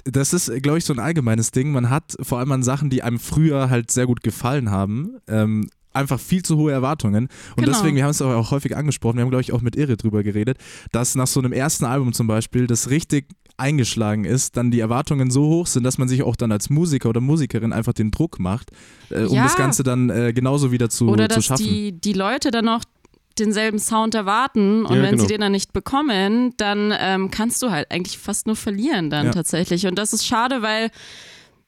Das ist, glaube ich, so ein allgemeines Ding. Man hat vor allem an Sachen, die einem früher halt sehr gut gefallen haben, ähm, einfach viel zu hohe Erwartungen. Und Genau. deswegen, wir haben es auch, häufig angesprochen, wir haben, glaube ich, auch mit Irre drüber geredet, dass nach so einem ersten Album zum Beispiel das richtig eingeschlagen ist, dann die Erwartungen so hoch sind, dass man sich auch dann als Musiker oder Musikerin einfach den Druck macht, äh, um Ja. das Ganze dann äh, genauso wieder zu, Oder zu dass schaffen. die, die Leute dann auch denselben Sound erwarten und Ja, wenn genau. sie den dann nicht bekommen, dann ähm, kannst du halt eigentlich fast nur verlieren dann Ja. tatsächlich. Und das ist schade, weil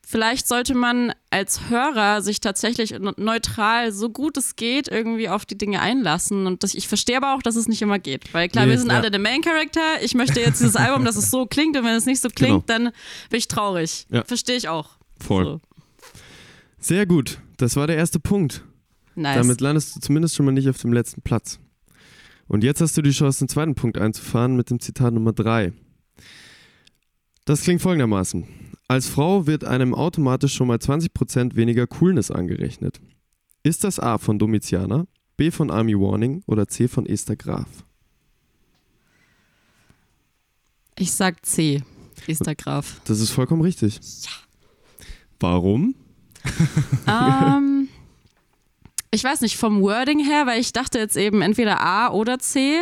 vielleicht sollte man als Hörer sich tatsächlich ne- neutral, so gut es geht, irgendwie auf die Dinge einlassen. Und das, ich verstehe aber auch, dass es nicht immer geht. Weil klar, Nee, wir sind ja. alle der Main Character. Ich möchte jetzt dieses Album, dass es so klingt und wenn es nicht so klingt, dann bin ich traurig. Ja. Verstehe ich auch. Voll. So. Sehr gut. Das war der erste Punkt. Nice. Damit landest du zumindest schon mal nicht auf dem letzten Platz. Und jetzt hast du die Chance, den zweiten Punkt einzufahren mit dem Zitat Nummer 3. Das klingt folgendermaßen. Als Frau wird einem automatisch schon mal 20% weniger Coolness angerechnet. Ist das A von Domitianer, B von Army Warning oder C von Esther Graf? ich sag C. Esther Graf. Das ist vollkommen richtig. Warum? ähm, ich weiß nicht, vom Wording her, weil ich dachte jetzt eben entweder A oder C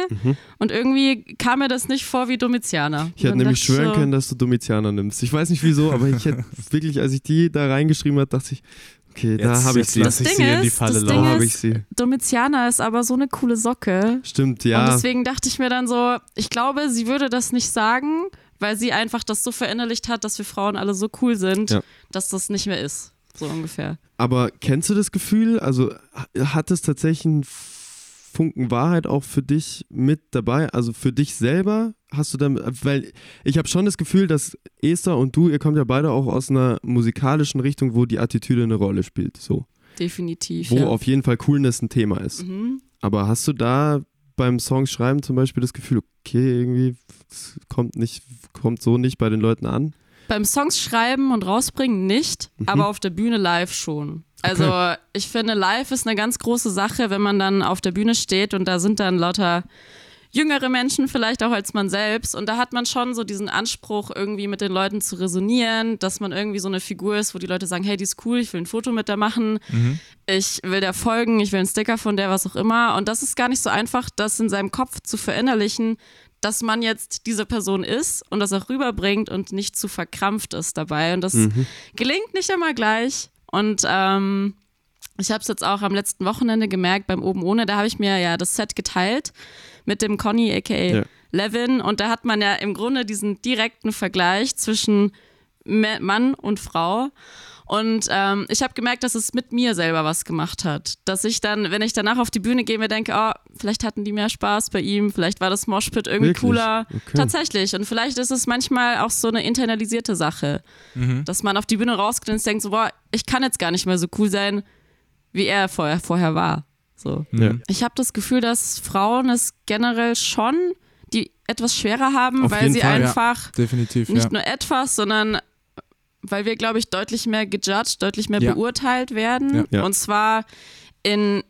und irgendwie kam mir das nicht vor wie Domitianer. Mhm. Ich hätte nämlich schwören so, können, dass du Domitianer nimmst. Ich weiß nicht wieso, aber ich hätte wirklich, als ich die da reingeschrieben habe, dachte ich, okay, da Jetzt- habe ich sie. lass ich Das sie Ding in die Falle das Da Ding ist- ich sie. Domitianer ist aber so eine coole Socke. Stimmt, Und ja. deswegen dachte ich mir dann so, ich glaube, sie würde das nicht sagen, weil sie einfach das so verinnerlicht hat, dass wir Frauen alle so cool sind, Ja. dass das nicht mehr ist. So ungefähr. Aber kennst du das Gefühl? Also ha- hat es tatsächlich einen Funken Wahrheit auch für dich mit dabei? Also für dich selber? Hast du damit, weil ich habe schon das Gefühl, dass Esther und du, ihr kommt ja beide auch aus einer musikalischen Richtung, wo die Attitüde eine Rolle spielt. So. Definitiv. Wo ja. auf jeden Fall Coolness ein Thema ist. Mhm. Aber hast du da beim Songschreiben zum Beispiel das Gefühl, okay, irgendwie kommt nicht, kommt so nicht bei den Leuten an? Beim Songs schreiben und rausbringen nicht, aber auf der Bühne live schon. Also ich finde, live ist eine ganz große Sache, wenn man dann auf der Bühne steht und da sind dann lauter jüngere Menschen vielleicht auch als man selbst. Und da hat man schon so diesen Anspruch, irgendwie mit den Leuten zu resonieren, dass man irgendwie so eine Figur ist, wo die Leute sagen, hey, die ist cool, ich will ein Foto mit der machen, ich will der folgen, ich will einen Sticker von der, was auch immer. Und das ist gar nicht so einfach, das in seinem Kopf zu verinnerlichen, dass man jetzt diese Person ist und das auch rüberbringt und nicht zu verkrampft ist dabei. Und das gelingt nicht immer gleich. Und ähm, ich habe es jetzt auch am letzten Wochenende gemerkt beim Oben ohne, da habe ich mir ja das Set geteilt mit dem Conny aka Ja. Levin und da hat man ja im Grunde diesen direkten Vergleich zwischen Ma- Mann und Frau. Und ähm, ich habe gemerkt, dass es mit mir selber was gemacht hat. Dass ich dann, wenn ich danach auf die Bühne gehe, mir denke, oh, vielleicht hatten die mehr Spaß bei ihm, vielleicht war das Moshpit irgendwie Wirklich? cooler. Okay. Tatsächlich. Und vielleicht ist es manchmal auch so eine internalisierte Sache, dass man auf die Bühne rausgeht und denkt so, boah, ich kann jetzt gar nicht mehr so cool sein, wie er vorher, vorher war. So. Ja. Ich habe das Gefühl, dass Frauen es generell schon, die etwas schwerer haben, Auf weil sie Fall, ja. einfach Definitiv, nicht ja. nur etwas, sondern weil wir, glaube ich, deutlich mehr gejudged, deutlich mehr Ja. beurteilt werden. Ja. Und zwar in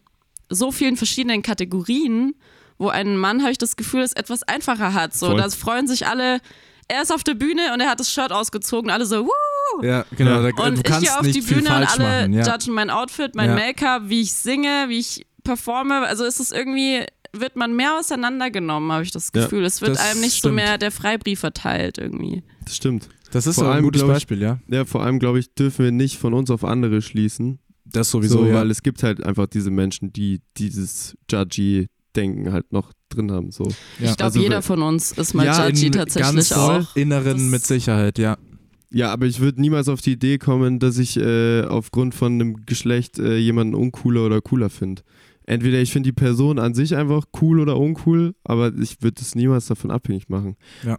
so vielen verschiedenen Kategorien, wo ein Mann, habe ich das Gefühl, es etwas einfacher hat. So, da freuen sich alle, er ist auf der Bühne und er hat das Shirt ausgezogen, alle so, Woo! Ja, genau. Da, Und du ich gehe auf die Bühne und alle machen. Ja. judgen mein Outfit, mein. Make-up, wie ich singe, wie ich performe. Also ist es irgendwie, wird man mehr auseinandergenommen, habe ich das Ja, Gefühl. es wird einem nicht so stimmt. mehr der Freibrief verteilt irgendwie. Das stimmt. Das ist Vor auch ein allem, gutes ich- Beispiel, ja. Ja, vor allem, glaube ich, dürfen wir nicht von uns auf andere schließen. Das sowieso, so, ja. Weil es gibt halt einfach diese Menschen, die dieses Judgy-Denken halt noch drin haben. So. Ja. Ich glaube, Also, jeder von uns ist mal Ja, judgy in tatsächlich ganz auch. Inneren Das- mit Sicherheit, ja. Ja, aber ich würde niemals auf die Idee kommen, dass ich äh, aufgrund von einem Geschlecht äh, jemanden uncooler oder cooler finde. Entweder ich finde die Person an sich einfach cool oder uncool, aber ich würde es niemals davon abhängig machen. Ja.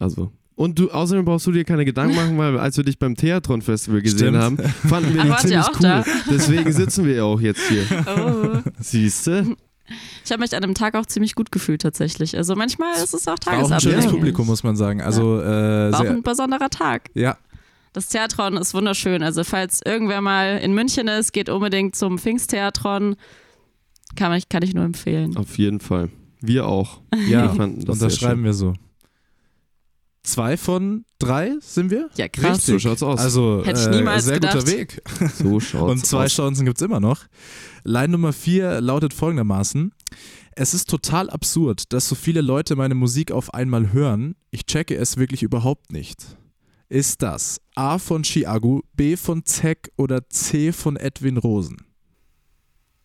Also. Und du, außerdem brauchst du dir keine Gedanken machen, weil als wir dich beim Theatron Festival gesehen Stimmt. haben, fanden wir Ach, dich ziemlich auch cool. da? Deswegen sitzen wir ja auch jetzt hier. Oh. Siehste? Ich habe mich an dem Tag auch ziemlich gut gefühlt tatsächlich. Also manchmal ist es auch War auch ein tagesabhängig. schönes Publikum, muss man sagen. Also, äh, War auch sehr, ein besonderer Tag. ja, Das Theatron ist wunderschön. Also falls irgendwer mal in München ist, geht unbedingt zum Pfingsttheatron. Kann ich, kann ich nur empfehlen. Auf jeden Fall. Wir auch. ja, Wir fanden das sehr unterschreiben schön. wir so. Zwei von drei sind wir? Ja, krass. So schaut's aus. Also, Hätte ich äh, niemals sehr guter gedacht. Weg. so schaut's Und zwei aus. Chancen gibt es immer noch. Line Nummer vier lautet folgendermaßen. Es ist total absurd, dass so viele Leute meine Musik auf einmal hören. Ich checke es wirklich überhaupt nicht. Ist das A von Chiago, B von Zeck oder C von Edwin Rosen?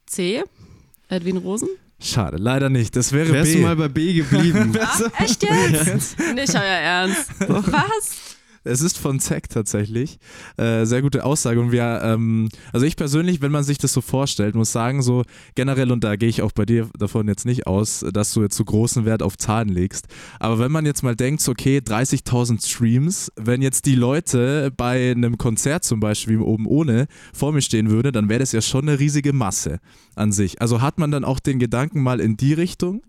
C. Edwin Rosen. Schade, leider nicht. Das wäre Wärst B. du mal bei B geblieben? Ah, echt jetzt? Nicht euer Ernst. Was? Es ist von Zack tatsächlich. Äh, sehr gute Aussage. Und wir, ähm, also ich persönlich, wenn man sich das so vorstellt, muss sagen, so generell, und da gehe ich auch bei dir davon jetzt nicht aus, dass du jetzt so großen Wert auf Zahlen legst. Aber wenn man jetzt mal denkt, okay, 30.000 Streams, wenn jetzt die Leute bei einem Konzert zum Beispiel oben ohne vor mir stehen würde, dann wäre das ja schon eine riesige Masse an sich. Also hat man dann auch den Gedanken mal in die Richtung?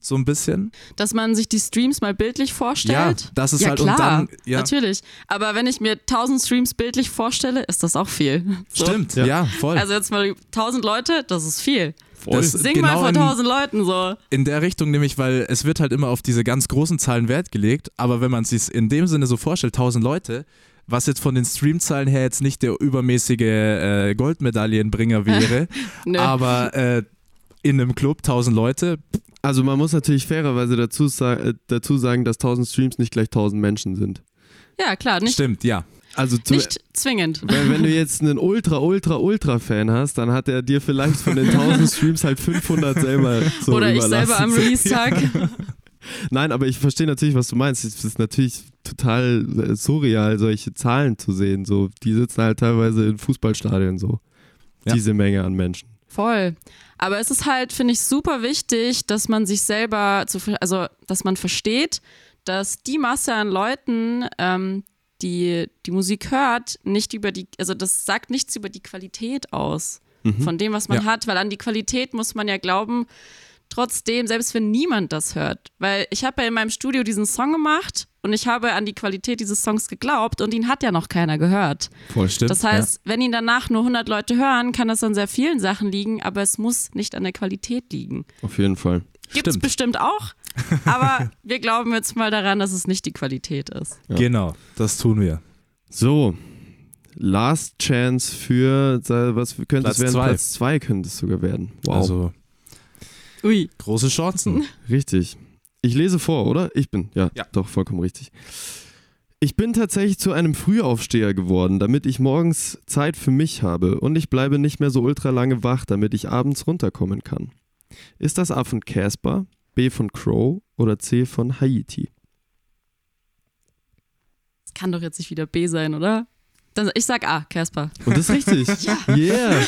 So ein bisschen? Dass man sich die Streams mal bildlich vorstellt? Ja, das ist ja, halt- klar, und dann- ja. natürlich. Aber wenn ich mir 1000 Streams bildlich vorstelle, ist das auch viel. So. Stimmt, Ja. ja, voll. Also jetzt mal 1000 Leute, das ist viel. Das- Sing genau mal vor in- 1000 Leuten so. In der Richtung nämlich, weil es wird halt immer auf diese ganz großen Zahlen Wert gelegt, aber wenn man es sich in dem Sinne so vorstellt, 1000 Leute, was jetzt von den Streamzahlen her jetzt nicht der übermäßige äh, Goldmedaillenbringer wäre, aber äh, in einem Club 1000 Leute, Also man muss natürlich fairerweise dazu, äh, dazu sagen, dass 1000 Streams nicht gleich 1000 Menschen sind. Ja, klar, nicht, stimmt, ja. Also zu, nicht zwingend. weil wenn du jetzt einen ultra, ultra, ultra Fan hast, dann hat er dir vielleicht von den 1000 Streams halt 500 selber so Oder ich selber am Release-Tag. Nein, aber ich verstehe natürlich, was du meinst. Es ist natürlich total äh, surreal, solche Zahlen zu sehen. So, die sitzen halt teilweise in Fußballstadien so. Ja. Diese Menge an Menschen. Voll. Aber es ist halt, finde ich, super wichtig, dass man sich selber, zu, also dass man versteht, dass die Masse an Leuten, ähm, die die Musik hört, nicht über die, also das sagt nichts über die Qualität aus von dem, was man Ja. hat, weil an die Qualität muss man ja glauben, trotzdem, selbst wenn niemand das hört. Weil ich habe ja in meinem Studio diesen Song gemacht und ich habe an die Qualität dieses Songs geglaubt und ihn hat ja noch keiner gehört. Voll stimmt. Das heißt, wenn ihn danach nur 100 Leute hören, kann das an sehr vielen Sachen liegen, aber es muss nicht an der Qualität liegen. Auf jeden Fall. Gibt es Stimmt. bestimmt auch, aber wir glauben jetzt mal daran, dass es nicht die Qualität ist. ja. Genau, das tun wir. So, Last Chance für, was könnte Platz es werden? zwei. Platz 2 könnte es sogar werden. Wow. Also Ui. große Chancen. Richtig. Ich lese vor, oder? Ich bin, ja, Ja. doch, vollkommen richtig. Ich bin tatsächlich zu einem Frühaufsteher geworden, damit ich morgens Zeit für mich habe und ich bleibe nicht mehr so ultra lange wach, damit ich abends runterkommen kann. Ist das A von Casper, B von Crow oder C von Haiti? Das kann doch jetzt nicht wieder B sein, oder? Dann, ich sag A, Casper. Und das ist richtig. Yeah.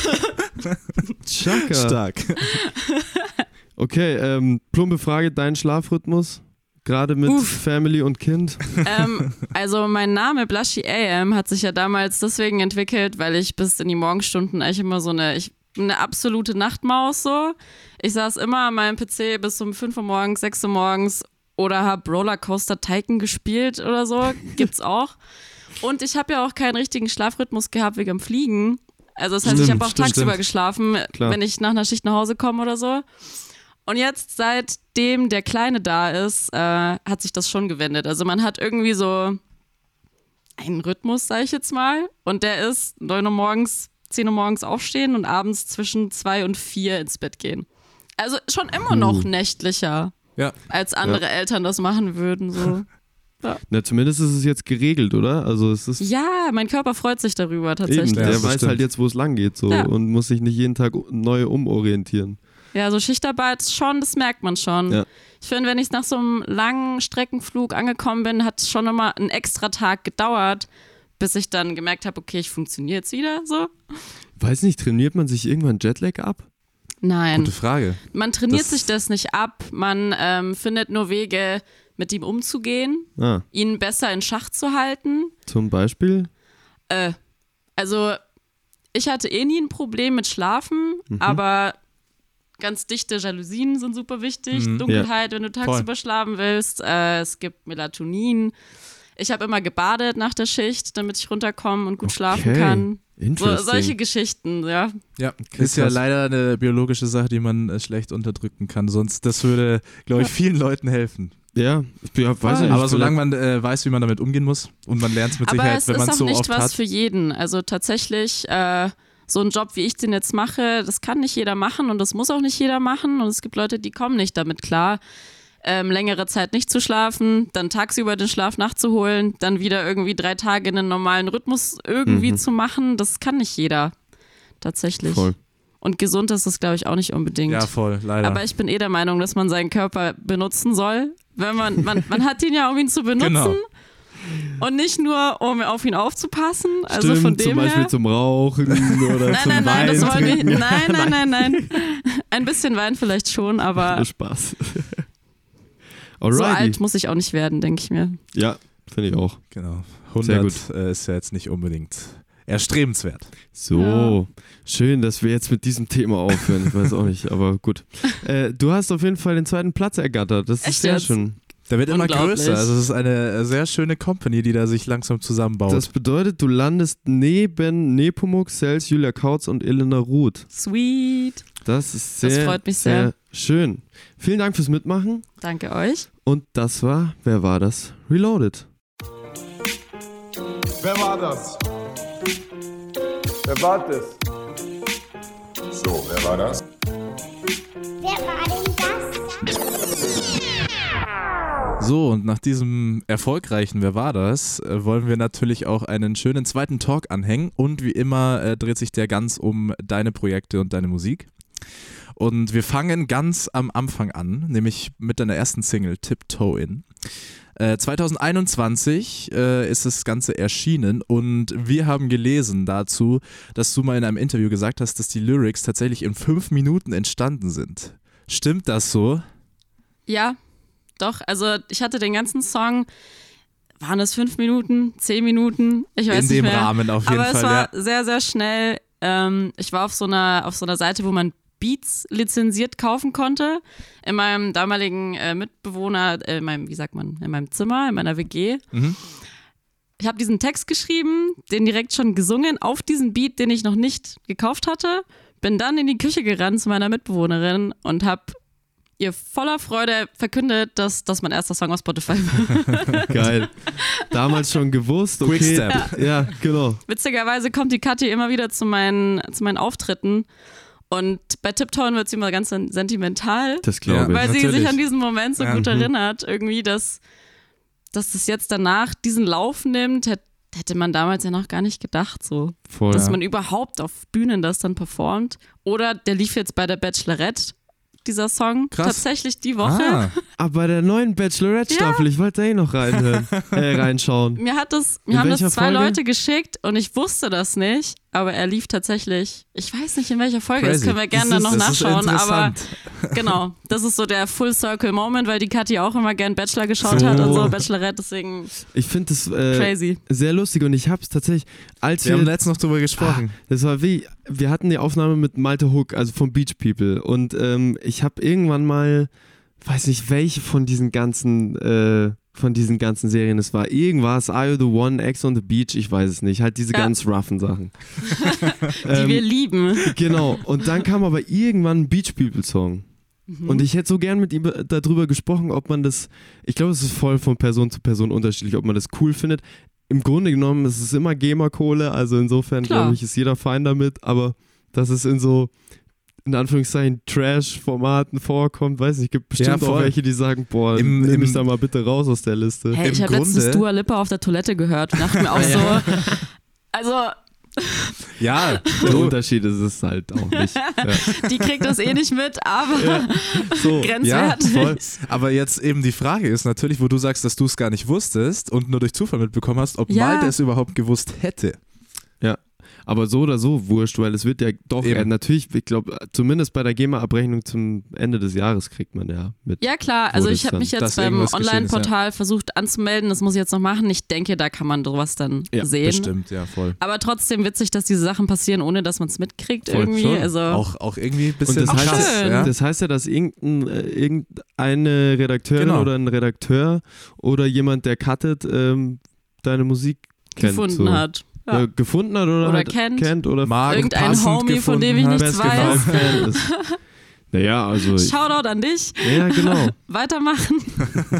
Chaka. Stark. Okay, ähm, plumpe Frage, dein Schlafrhythmus? Gerade mit Uff. Family und Kind? ähm, also mein Name Blushy AM hat sich ja damals deswegen entwickelt, weil ich bis in die Morgenstunden eigentlich immer so eine, ich eine absolute Nachtmaus so. Ich saß immer an meinem PC bis um 5 Uhr morgens, 6 Uhr morgens oder habe Rollercoaster Tycoon gespielt oder so. Gibt's auch. Und ich habe ja auch keinen richtigen Schlafrhythmus gehabt wegen dem Fliegen. Also das heißt, ich Stimmt, habe auch tagsüber stimmt. geschlafen, Klar. wenn ich nach einer Schicht nach Hause komme oder so. Und jetzt, seitdem der Kleine da ist, äh, hat sich das schon gewendet. Also man hat irgendwie so einen Rhythmus, sage ich jetzt mal. Und der ist 9 Uhr morgens, 10 Uhr morgens aufstehen und abends zwischen 2 und 4 ins Bett gehen. Also schon immer noch nächtlicher, Ja. als andere Eltern das machen würden. So. Na, zumindest ist es jetzt geregelt, oder? Also es ist Ja, mein Körper freut sich darüber eben, tatsächlich. Ja, der weiß stimmt. halt jetzt, wo es lang geht so Ja. und muss sich nicht jeden Tag neu umorientieren. Ja, so Schichtarbeit schon, das merkt man schon. Ja. Ich finde, wenn ich nach so einem langen Streckenflug angekommen bin, hat es schon immer einen extra Tag gedauert, bis ich dann gemerkt habe, okay, ich funktioniere jetzt wieder so. Weiß nicht, trainiert man sich irgendwann Jetlag ab? Nein, Gute Frage. man trainiert Das- sich das nicht ab. Man ähm, findet nur Wege, mit ihm umzugehen, Ah, ihn besser in Schach zu halten. zum Beispiel? Äh, also ich hatte eh nie ein Problem mit Schlafen, Mhm. aber ganz dichte Jalousien sind super wichtig. Mhm. Dunkelheit, wenn du tagsüber schlafen willst. Äh, es gibt Melatonin. Ich habe immer gebadet nach der Schicht, damit ich runterkommen und gut schlafen Okay. kann. So, solche Geschichten, ja. Ja, ist ja leider eine biologische Sache, die man äh, schlecht unterdrücken kann. Sonst, das würde, glaube ich, vielen Leuten helfen. ja, ich bin- ja, weiß ich nicht. Aber solange man äh, weiß, wie man damit umgehen muss und man lernt es mit Aber Sicherheit, es wenn ist man auch es so nicht oft was hat. für jeden. Also tatsächlich, äh, so ein Job, wie ich den jetzt mache, das kann nicht jeder machen und das muss auch nicht jeder machen. Und es gibt Leute, die kommen nicht damit klar, ähm, längere Zeit nicht zu schlafen, dann tagsüber den Schlaf nachzuholen, dann wieder irgendwie drei Tage in einen normalen Rhythmus irgendwie Mhm. zu machen. Das kann nicht jeder. Tatsächlich. Voll. Und gesund ist es, glaube ich, auch nicht unbedingt. Ja, voll, leider. Aber ich bin eh der Meinung, dass man seinen Körper benutzen soll. Wenn man, man, man hat ihn ja, um ihn zu benutzen. Genau. Und nicht nur, um auf ihn aufzupassen. Also Stimmt, von dem zum Beispiel her. zum Rauchen oder Nein, zum nein, nein, Wein das wollen wir. Nein, nein, nein, nein. Ein bisschen Wein vielleicht schon, aber Spaß. so Alrighty. alt muss ich auch nicht werden, denke ich mir. Ja, finde ich auch. genau. Sehr 100 äh, ist ja jetzt nicht unbedingt erstrebenswert. So, schön, dass wir jetzt mit diesem Thema aufhören. Ich weiß auch nicht, aber gut. Äh, du hast auf jeden Fall den zweiten Platz ergattert. Das ist Echt sehr jetzt? schön. Der wird immer größer. Also es ist eine äh, sehr schöne Company, die da sich langsam zusammenbaut. Das bedeutet, du landest neben Nepomuk, Sels, Julia Kautz und Elena Ruth. Sweet. Das ist Das sehr, freut mich sehr. schön. Vielen Dank fürs Mitmachen. Danke euch. Und das war, wer war das? Reloaded. Wer war das? Wer war das? So, wer war das? Wer war denn So, und nach diesem erfolgreichen Wer war das, äh, wollen wir natürlich auch einen schönen zweiten Talk anhängen. Und wie immer äh, dreht sich der ganz um deine Projekte und deine Musik. Und wir fangen ganz am Anfang an, nämlich mit deiner ersten Single Tiptoe In. Äh, 2021 äh, ist das Ganze erschienen und wir haben gelesen dazu, dass du mal in einem Interview gesagt hast, dass die Lyrics tatsächlich in fünf Minuten entstanden sind. Stimmt das so? Ja, doch. Also ich hatte den ganzen Song. Waren es fünf Minuten, zehn Minuten? Ich weiß in nicht dem mehr. Rahmen auf jeden Aber es Fall, war ja. sehr, sehr schnell. Ähm, ich war auf so einer auf so einer Seite, wo man Beats lizenziert kaufen konnte. In meinem damaligen äh, Mitbewohner, äh, in meinem, wie sagt man, in meinem Zimmer, in meiner WG. Mhm. Ich habe diesen Text geschrieben, den direkt schon gesungen auf diesen Beat, den ich noch nicht gekauft hatte. Bin dann in die Küche gerannt zu meiner Mitbewohnerin und habe ihr voller Freude verkündet, dass das mein erster Song auf Spotify war. Geil. Damals schon gewusst, okay. Quickstep. Ja, genau. Witzigerweise kommt die Kathi immer wieder zu meinen, zu meinen Auftritten. Und bei Tiptoe wird sie immer ganz sen- sentimental, Das glaube ich. weil sie natürlich. sich an diesen Moment so Ja, gut mhm. erinnert. Irgendwie, dass, dass das jetzt danach diesen Lauf nimmt, hätte, man damals ja noch gar nicht gedacht, so. Voll. Dass man überhaupt auf Bühnen das dann performt. Oder der lief jetzt bei der Bachelorette, dieser Song, Krass. tatsächlich die Woche. Ah, Aber bei der neuen Bachelorette-Staffel, ich wollte da eh noch reinhören, äh, reinschauen. Mir hat das, In mir haben das zwei Folge? Leute geschickt und ich wusste das nicht, aber er lief tatsächlich. Ich weiß nicht in welcher Folge, das crazy. können wir gerne dann noch das nachschauen, aber genau, das ist so der Full Circle Moment, weil die Kathi auch immer gern Bachelor geschaut So. hat und so Bachelorette, deswegen Ich finde das äh, crazy. sehr lustig und ich habe es tatsächlich, als Wir wir, haben letztens noch drüber gesprochen. das war wie, wir hatten die Aufnahme mit Malte Hook, also von Beach People und ähm, ich habe irgendwann mal, weiß nicht welche von diesen ganzen, äh, von diesen ganzen Serien es war, irgendwas, Are You The One, X on the Beach, ich weiß es nicht, halt diese Ja. ganz roughen Sachen. Die Ähm, wir lieben. Genau, und dann kam aber irgendwann ein Beach People Song. Mhm. Und ich hätte so gern mit ihm darüber gesprochen, ob man das, ich glaube, es ist voll von Person zu Person unterschiedlich, ob man das cool findet. Im Grunde genommen ist es immer GEMA-Kohle, also insofern glaube ich, ist jeder fein damit, aber dass es in so, in Anführungszeichen, Trash-Formaten vorkommt, weiß nicht, gibt bestimmt auch voll. welche, die sagen, boah, Im- nimm mich im- da mal bitte raus aus der Liste. Hey, im ich habe letztens Dua Lipa auf der Toilette gehört und dachte mir auch so, also Ja, Der Unterschied ist es halt auch nicht. Ja. Die kriegt das eh nicht mit, aber So, ja, grenzwertig. voll. Aber jetzt eben die Frage ist natürlich, wo du sagst, dass du es gar nicht wusstest und nur durch Zufall mitbekommen hast, ob Ja. Malte es überhaupt gewusst hätte. Aber so oder so wurscht, weil es wird ja doch, Eben. äh, natürlich, ich glaube, zumindest bei der GEMA-Abrechnung zum Ende des Jahres kriegt man ja mit. Ja klar, also ich habe mich jetzt beim Online-Portal versucht anzumelden, das muss ich jetzt noch machen. Ich denke, da kann man sowas dann Ja, sehen. Bestimmt, ja, voll. Aber trotzdem witzig, dass diese Sachen passieren, ohne dass man es mitkriegt Voll, irgendwie. schon. Also Auch, auch irgendwie ein Und bisschen das heißt, schön. ja? das heißt ja, dass irgendein, äh, irgendeine Redakteurin Genau. oder ein Redakteur oder jemand, der cuttet, ähm, deine Musik kennt. gefunden so. hat. Ja. Ja, gefunden hat oder, Oder halt kennt. kennt oder Irgendein Homie, von dem ich nichts hat. weiß. Ist. Naja, also. Shoutout an dich. Ja, genau. Weitermachen.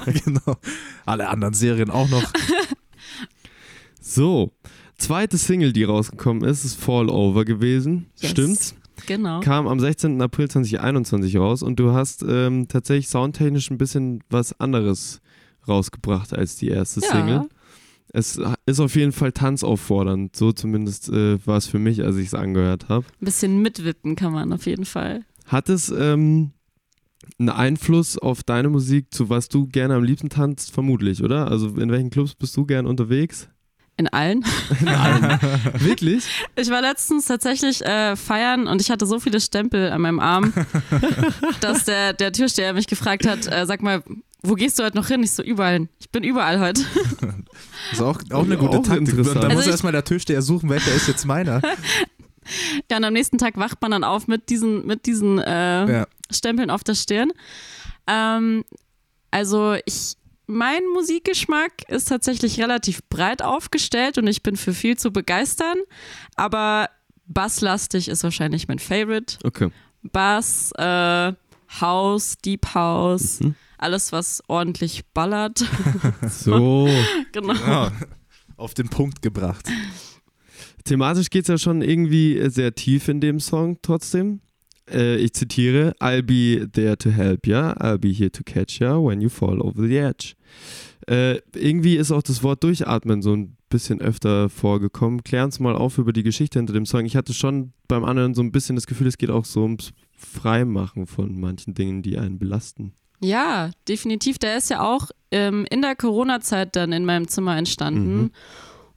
genau. Alle anderen Serien auch noch. So, zweite Single, die rausgekommen ist, ist Fall Over gewesen. Yes. Stimmt's? Genau. Kam am 16. April 2021 raus und du hast ähm, tatsächlich soundtechnisch ein bisschen was anderes rausgebracht als die erste Ja. Single. Es ist auf jeden Fall tanzauffordernd, so zumindest äh, war es für mich, als ich es angehört habe. Ein bisschen mitwippen kann man auf jeden Fall. Hat es ähm, einen Einfluss auf deine Musik, zu was du gerne am liebsten tanzt? Vermutlich, oder? Also in welchen Clubs bist du gern unterwegs? In allen. Wirklich? Ich war letztens tatsächlich äh, feiern und ich hatte so viele Stempel an meinem Arm, dass der, der Türsteher mich gefragt hat, äh, sag mal, wo gehst du heute noch hin? Ich so, überall hin. Ich bin überall heute. Das ist auch, auch eine gute Auch Taktik. Und dann Also muss ich- erstmal der Türsteher suchen, welcher ist jetzt meiner. Ja, und am nächsten Tag wacht man dann auf mit diesen, mit diesen äh, Ja. Stempeln auf der Stirn. Ähm, also ich, mein Musikgeschmack ist tatsächlich relativ breit aufgestellt und ich bin für viel zu begeistern, aber basslastig ist wahrscheinlich mein Favorite. Okay. Bass, äh, House, Deep House, Mhm. Alles was ordentlich ballert. So. genau. Ja, auf den Punkt gebracht. Thematisch geht es ja schon irgendwie sehr tief in dem Song trotzdem. Äh, ich zitiere: I'll be there to help ya, I'll be here to catch ya when you fall over the edge. Äh, irgendwie ist auch das Wort Durchatmen so ein bisschen öfter vorgekommen. Klär uns mal auf über die Geschichte hinter dem Song. Ich hatte schon beim anderen so ein bisschen das Gefühl, es geht auch so ums Freimachen von manchen Dingen, die einen belasten. Ja, definitiv. Der ist ja auch ähm, in der Corona-Zeit dann in meinem Zimmer entstanden. Mhm.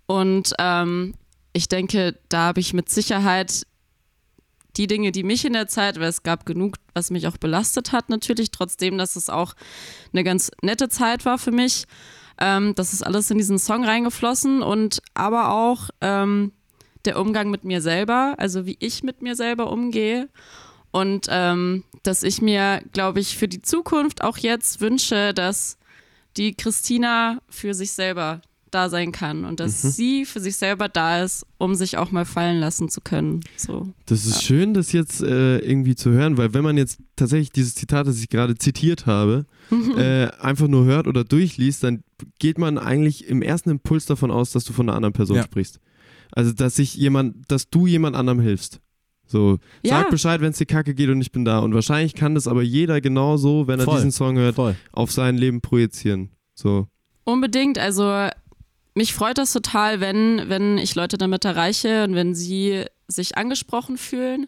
Und ähm, ich denke, da habe ich mit Sicherheit die Dinge, die mich in der Zeit, weil es gab genug, was mich auch belastet hat, natürlich, trotzdem, dass es auch eine ganz nette Zeit war für mich. Ähm, das ist alles in diesen Song reingeflossen und aber auch ähm, der Umgang mit mir selber, also wie ich mit mir selber umgehe. Und ähm, dass ich mir, glaube ich, für die Zukunft auch jetzt wünsche, dass die Christina für sich selber da sein kann und dass sie für sich selber da ist, um sich auch mal fallen lassen zu können. So. Das ist schön, das jetzt äh, irgendwie zu hören, weil wenn man jetzt tatsächlich dieses Zitat, das ich gerade zitiert habe, äh, einfach nur hört oder durchliest, dann geht man eigentlich im ersten Impuls davon aus, dass du von einer anderen Person Ja. sprichst. Also, dass sich jemand, dass du jemand anderem hilfst. So, Ja. sag Bescheid, wenn es dir kacke geht und ich bin da. Und wahrscheinlich kann das aber jeder genauso, wenn er Voll. diesen Song hört, Voll. auf sein Leben projizieren. So. Unbedingt, also mich freut das total, wenn, wenn ich Leute damit erreiche und wenn sie sich angesprochen fühlen.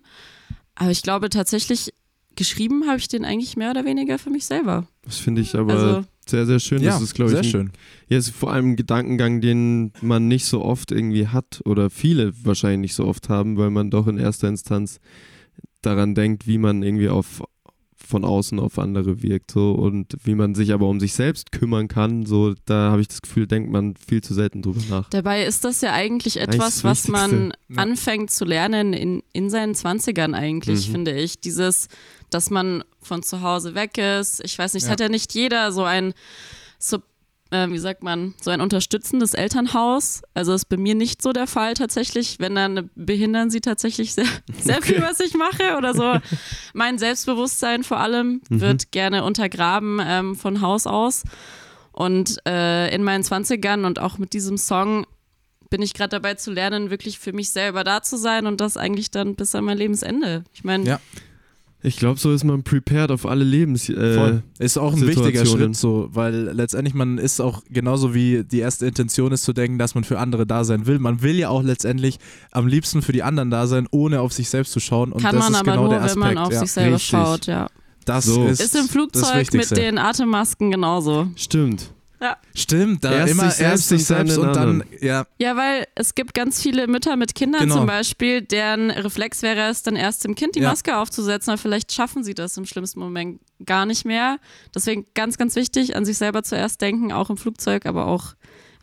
Aber ich glaube tatsächlich, geschrieben habe ich den eigentlich mehr oder weniger für mich selber. Das finde ich aber Also- sehr, sehr schön. Ja, das ist, glaube ich, sehr ein schön. Ja, ist vor allem ein Gedankengang, den man nicht so oft irgendwie hat oder viele wahrscheinlich nicht so oft haben, weil man doch in erster Instanz daran denkt, wie man irgendwie auf von außen auf andere wirkt so und wie man sich aber um sich selbst kümmern kann, so da habe ich das Gefühl, denkt man viel zu selten drüber nach. Dabei ist das ja eigentlich etwas, was man. Ja. anfängt zu lernen in, in seinen Zwanzigern eigentlich, Mhm. finde ich. Dieses, dass man von zu Hause weg ist. Ich weiß nicht, es Ja. hat ja nicht jeder so ein, so, äh, wie sagt man, so ein unterstützendes Elternhaus. Also ist bei mir nicht so der Fall tatsächlich. Wenn dann behindern sie tatsächlich sehr, sehr viel, was ich mache oder so. Mein Selbstbewusstsein vor allem Mhm. wird gerne untergraben ähm, von Haus aus. Und äh, in meinen 20ern und auch mit diesem Song bin ich gerade dabei zu lernen, wirklich für mich selber da zu sein und das eigentlich dann bis an mein Lebensende. Ich meine, Ja. Ich glaube, so ist man prepared auf alle Lebens. Äh, Voll. Ist auch ein wichtiger. Schritt so, weil letztendlich man ist auch genauso wie die erste Intention ist zu denken, dass man für andere da sein will. Man will ja auch letztendlich am liebsten für die anderen da sein, ohne auf sich selbst zu schauen. Und Kann das man ist aber genau nur, der wenn Aspekt. man auf ja. sich selber Richtig. schaut, ja. Das So. ist, Ist im das Flugzeug mit den Atemmasken genauso. Stimmt. Stimmt, da Erst immer sich erst selbst sich und dann selbst den und dann, ja, Ja, weil es gibt ganz viele Mütter mit Kindern Genau. zum Beispiel, deren Reflex wäre es, dann erst dem Kind die Ja. Maske aufzusetzen, aber vielleicht schaffen sie das im schlimmsten Moment gar nicht mehr. Deswegen ganz, ganz wichtig, an sich selber zuerst denken, auch im Flugzeug, aber auch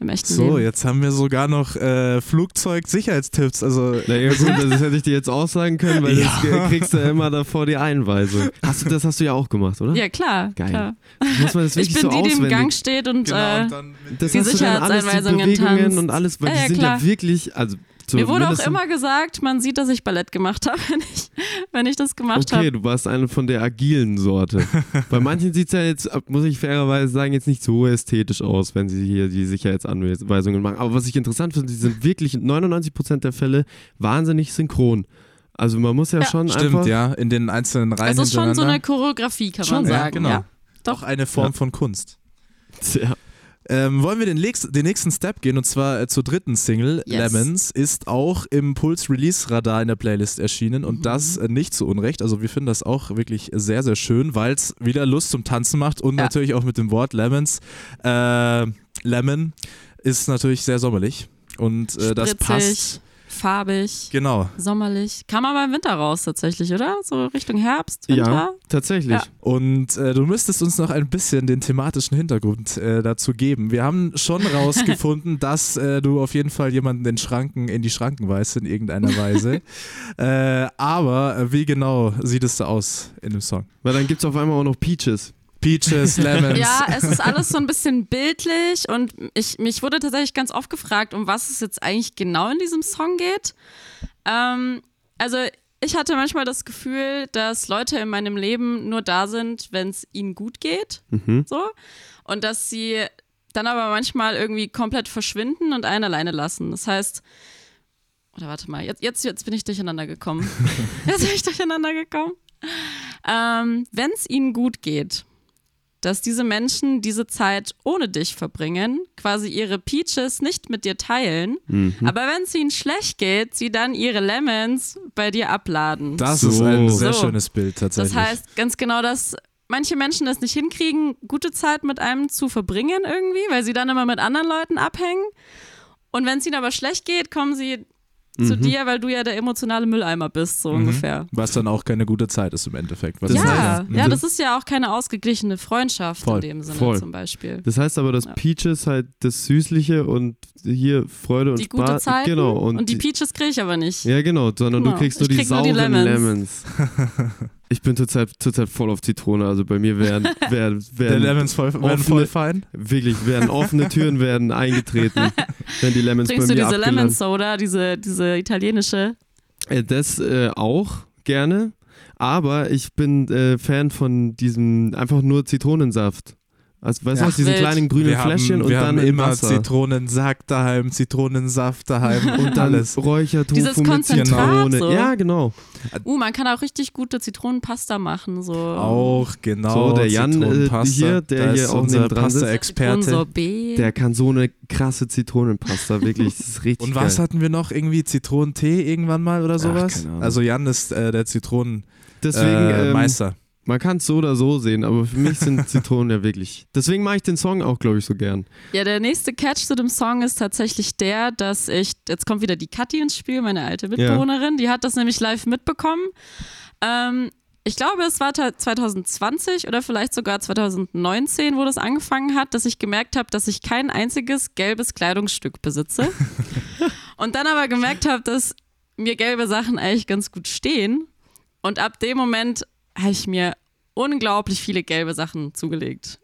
im echten so, Leben. jetzt haben wir sogar noch äh, Flugzeug-Sicherheitstipps. Also Na ja, gut, das hätte ich dir jetzt auch sagen können, weil Ja. das kriegst du ja immer davor die Einweisung. Hast du, das hast du ja auch gemacht, oder? Ja, klar. Geil. klar. Muss man das Ich wirklich bin so die, die im auswendig Gang steht und, genau, äh, und dann mit das die Bewegungen tanzt. und alles, weil Ja, die sind klar. ja wirklich, also mir wurde auch immer gesagt, man sieht, dass ich Ballett gemacht habe, wenn ich, wenn ich das gemacht Okay, habe. du warst eine von der agilen Sorte. Bei manchen sieht es ja jetzt, muss ich fairerweise sagen, jetzt nicht so ästhetisch aus, wenn sie hier die Sicherheitsanweisungen machen. Aber was ich interessant finde, sie sind wirklich in 99% der Fälle wahnsinnig synchron. Also man muss ja, Ja, schon Stimmt, einfach. ja, in den einzelnen Reihen Es ist schon so eine. Choreografie, kann Schon, man ja, sagen. genau. Ja. Doch eine Form Ja. von Kunst. Ja. Ähm, wollen wir den, den nächsten Step gehen und zwar äh, zur dritten Single. Yes. Lemons ist auch im Puls Release Radar in der Playlist erschienen und Mhm. das äh, nicht zu Unrecht. Also wir finden das auch wirklich sehr, sehr schön, weil es wieder Lust zum Tanzen macht und Ja. natürlich auch mit dem Wort Lemons. Äh, Lemon ist natürlich sehr sommerlich und äh, das passt. Farbig, Genau. sommerlich. Kam aber im Winter raus tatsächlich, oder? So Richtung Herbst, Winter. Ja, tatsächlich. Ja. Und äh, du müsstest uns noch ein bisschen den thematischen Hintergrund äh, dazu geben. Wir haben schon rausgefunden, dass äh, du auf jeden Fall jemanden in Schranken, in die Schranken weist in irgendeiner Weise. äh, aber äh, wie genau sieht es da aus in dem Song? Weil dann gibt es auf einmal auch noch Peaches. Peaches, Lemons. Ja, es ist alles so ein bisschen bildlich und ich, mich wurde tatsächlich ganz oft gefragt, um was es jetzt eigentlich genau in diesem Song geht. Ähm, also ich hatte manchmal das Gefühl, dass Leute in meinem Leben nur da sind, wenn es ihnen gut geht. Mhm. So. Und dass sie dann aber manchmal irgendwie komplett verschwinden und einen alleine lassen. Das heißt, oder warte mal, jetzt, jetzt, jetzt bin ich durcheinander gekommen. jetzt bin ich durcheinander gekommen. Ähm, wenn es ihnen gut geht, dass diese Menschen diese Zeit ohne dich verbringen, quasi ihre Peaches nicht mit dir teilen, Mhm. aber wenn es ihnen schlecht geht, sie dann ihre Lemons bei dir abladen. Das So. ist ein sehr So. schönes Bild tatsächlich. Das heißt ganz genau, dass manche Menschen es nicht hinkriegen, gute Zeit mit einem zu verbringen irgendwie, weil sie dann immer mit anderen Leuten abhängen. Und wenn es ihnen aber schlecht geht, kommen sie zu Mhm. dir, weil du ja der emotionale Mülleimer bist, so Mhm. ungefähr. Was dann auch keine gute Zeit ist im Endeffekt. Was Das ist Ja, heißt- ja, Mhm. das ist ja auch keine ausgeglichene Freundschaft Voll, in dem Sinne voll. zum Beispiel. Das heißt aber, dass Ja. Peaches halt das Süßliche und hier Freude und Die gute Spaß. Zeit Genau. Und, und, die Peaches kriege ich aber nicht. Ja, genau, sondern Genau. du kriegst nur Ich die krieg nur die sauren Lemons. Lemons. ich bin zurzeit, zurzeit voll auf Zitrone, also bei mir werden, werden, Der werden Lemons voll, werden offene- voll fein. wirklich, werden offene Türen werden eingetreten, wenn die Lemons Trinkst bei du mir diese abgelandet. Lemon Soda, diese, diese italienische? Äh, Das äh, auch gerne, aber ich bin äh, Fan von diesem einfach nur Zitronensaft. Also, weißt du, Ja. aus diesen kleinen grünen Wir Fläschchen haben, und wir dann haben immer Wasser. Zitronensack daheim, Zitronensaft daheim und dann alles. Räuchertofu Dieses mit Konzentrat Zitrone. so. Ja, genau. Uh, man kann auch richtig gute Zitronenpasta machen. So. Auch, genau. So, der Jan, äh, Zitronenpasta. hier, der hier ist auch unser nebendran sitzt. Pasta-Experte. Zitronensorbet. Der kann so eine krasse Zitronenpasta, wirklich. Das ist richtig Und was geil. hatten wir noch? Irgendwie Zitronentee irgendwann mal oder sowas? keine Ahnung. also Jan ist äh, der Zitronenmeister. Deswegen, Äh, ähm, Meister. Man kann es so oder so sehen, aber für mich sind Zitronen ja wirklich. Deswegen mache ich den Song auch, glaube ich, so gern. Ja, der nächste Catch zu dem Song ist tatsächlich der, dass ich, jetzt kommt wieder die Kathi ins Spiel, meine alte Mitbewohnerin, die hat das nämlich live mitbekommen. Ähm, ich glaube, es war ta- 2020 oder vielleicht sogar 2019, wo das angefangen hat, dass ich gemerkt habe, dass ich kein einziges gelbes Kleidungsstück besitze. Und dann aber gemerkt habe, dass mir gelbe Sachen eigentlich ganz gut stehen. Und ab dem Moment habe ich mir unglaublich viele gelbe Sachen zugelegt.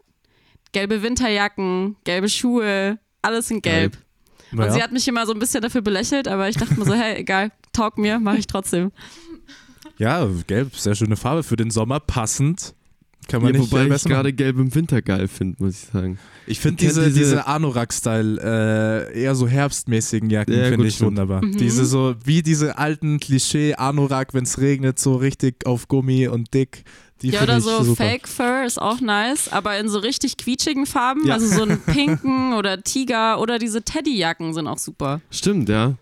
Gelbe Winterjacken, gelbe Schuhe, alles in gelb. Und Naja. sie hat mich immer so ein bisschen dafür belächelt, aber ich dachte mir so, hey, egal, taugt mir, mache ich trotzdem. Ja, gelb, sehr schöne Farbe für den Sommer, passend. Kann man Ja, nicht wobei ich gerade Gelb im Winter geil finde, muss ich sagen. Ich finde diese, diese- diese Anorak-Style, äh, eher so herbstmäßigen Jacken, Ja, finde ich stimmt. wunderbar. Mhm. Diese so, wie diese alten Klischee-Anorak, wenn es regnet, so richtig auf Gummi und dick. Die Ja, oder so super. Fake Fur ist auch nice, aber in so richtig quietschigen Farben, Ja. also so einen pinken oder Tiger oder diese Teddyjacken sind auch super. Stimmt, ja.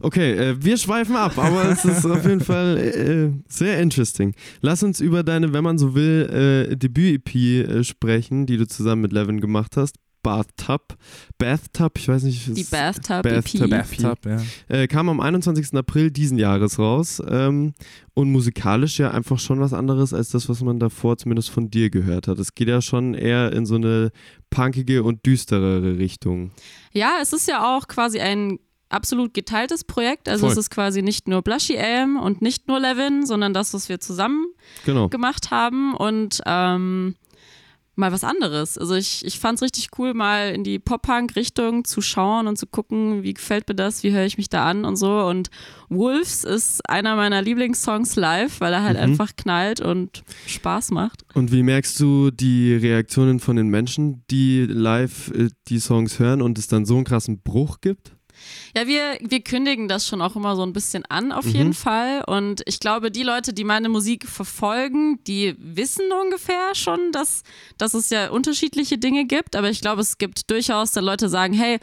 Okay, äh, wir schweifen ab, aber es ist auf jeden Fall äh, sehr interesting. Lass uns über deine, wenn man so will, äh, Debüt-EP äh, sprechen, die du zusammen mit Levin gemacht hast. Bathtub. Bathtub, ich weiß nicht. Die es- Bathtub. Bathtub, ja. äh, kam am 21. April diesen Jahres raus ähm, und musikalisch ja einfach schon was anderes als das, was man davor zumindest von dir gehört hat. Es geht ja schon eher in so eine punkige und düsterere Richtung. Ja, es ist ja auch quasi ein absolut geteiltes Projekt. Also Voll. es ist quasi nicht nur Blushy Elm und nicht nur Levin, sondern das, was wir zusammen Genau. gemacht haben und ähm, mal was anderes. Also ich, ich fand es richtig cool, mal in die Pop-Punk-Richtung zu schauen und zu gucken, wie gefällt mir das, wie höre ich mich da an und so. Und Wolves ist einer meiner Lieblingssongs live, weil er halt Mhm. einfach knallt und Spaß macht. Und wie merkst du die Reaktionen von den Menschen, die live äh, die Songs hören und es dann so einen krassen Bruch gibt? Ja, wir, wir kündigen das schon auch immer so ein bisschen an, auf Mhm. jeden Fall. Und ich glaube, die Leute, die meine Musik verfolgen, die wissen ungefähr schon, dass, dass es ja unterschiedliche Dinge gibt. Aber ich glaube, es gibt durchaus, dass Leute sagen, hey,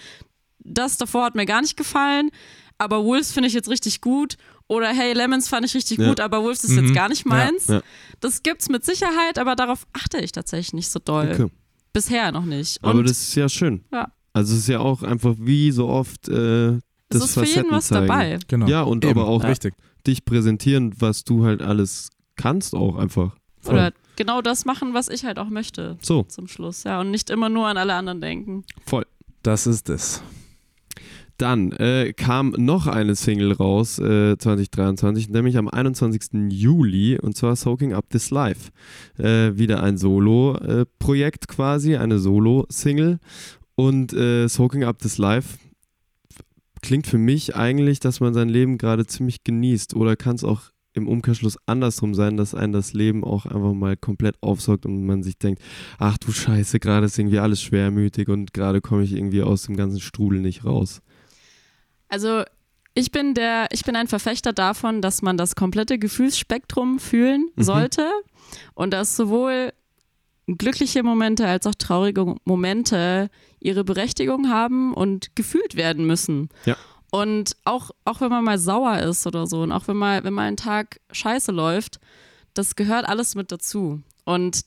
das davor hat mir gar nicht gefallen, aber Wolves finde ich jetzt richtig gut. Oder hey, Lemons fand ich richtig Ja. gut, aber Wolves ist Mhm. jetzt gar nicht meins. Ja. Das gibt's mit Sicherheit, aber darauf achte ich tatsächlich nicht so doll. Okay. Bisher noch nicht. Und Aber das ist ja schön. Ja. Also es ist ja auch einfach wie so oft äh, es das ist für jeden Facetten was zeigen. dabei. Genau. Ja, und Eben, aber auch richtig. dich präsentieren, was du halt alles kannst auch einfach. Voll. Oder genau das machen, was ich halt auch möchte. So, zum Schluss, ja. Und nicht immer nur an alle anderen denken. voll. Das ist es. Dann äh, kam noch eine Single raus äh, 2023, nämlich am 21. Juli und zwar Soaking Up This Life. Äh, wieder ein Solo-Projekt quasi, eine Solo-Single. Und äh, Soaking Up This Life klingt für mich eigentlich, dass man sein Leben gerade ziemlich genießt oder kann es auch im Umkehrschluss andersrum sein, dass einen das Leben auch einfach mal komplett aufsaugt und man sich denkt, ach du Scheiße, gerade ist irgendwie alles schwermütig und gerade komme ich irgendwie aus dem ganzen Strudel nicht raus. Also ich bin der, ich bin ein Verfechter davon, dass man das komplette Gefühlsspektrum fühlen Mhm. sollte und dass sowohl glückliche Momente als auch traurige Momente ihre Berechtigung haben und gefühlt werden müssen. Ja. Und auch, auch wenn man mal sauer ist oder so und auch wenn mal, wenn mal ein Tag scheiße läuft, das gehört alles mit dazu. Und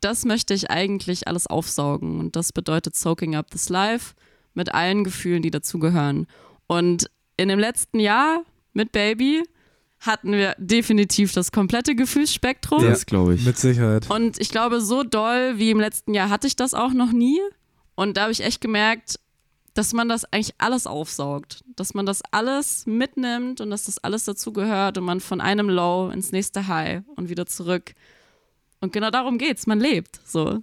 das möchte ich eigentlich alles aufsaugen. Und das bedeutet Soaking Up This Life mit allen Gefühlen, die dazugehören. Und in dem letzten Jahr mit Baby hatten wir definitiv das komplette Gefühlsspektrum. Das glaube ich. Mit Sicherheit. Und ich glaube, so doll wie im letzten Jahr hatte ich das auch noch nie. Und da habe ich echt gemerkt, dass man das eigentlich alles aufsaugt. Dass man das alles mitnimmt und dass das alles dazugehört und man von einem Low ins nächste High und wieder zurück. Und genau darum geht's. Man lebt. So.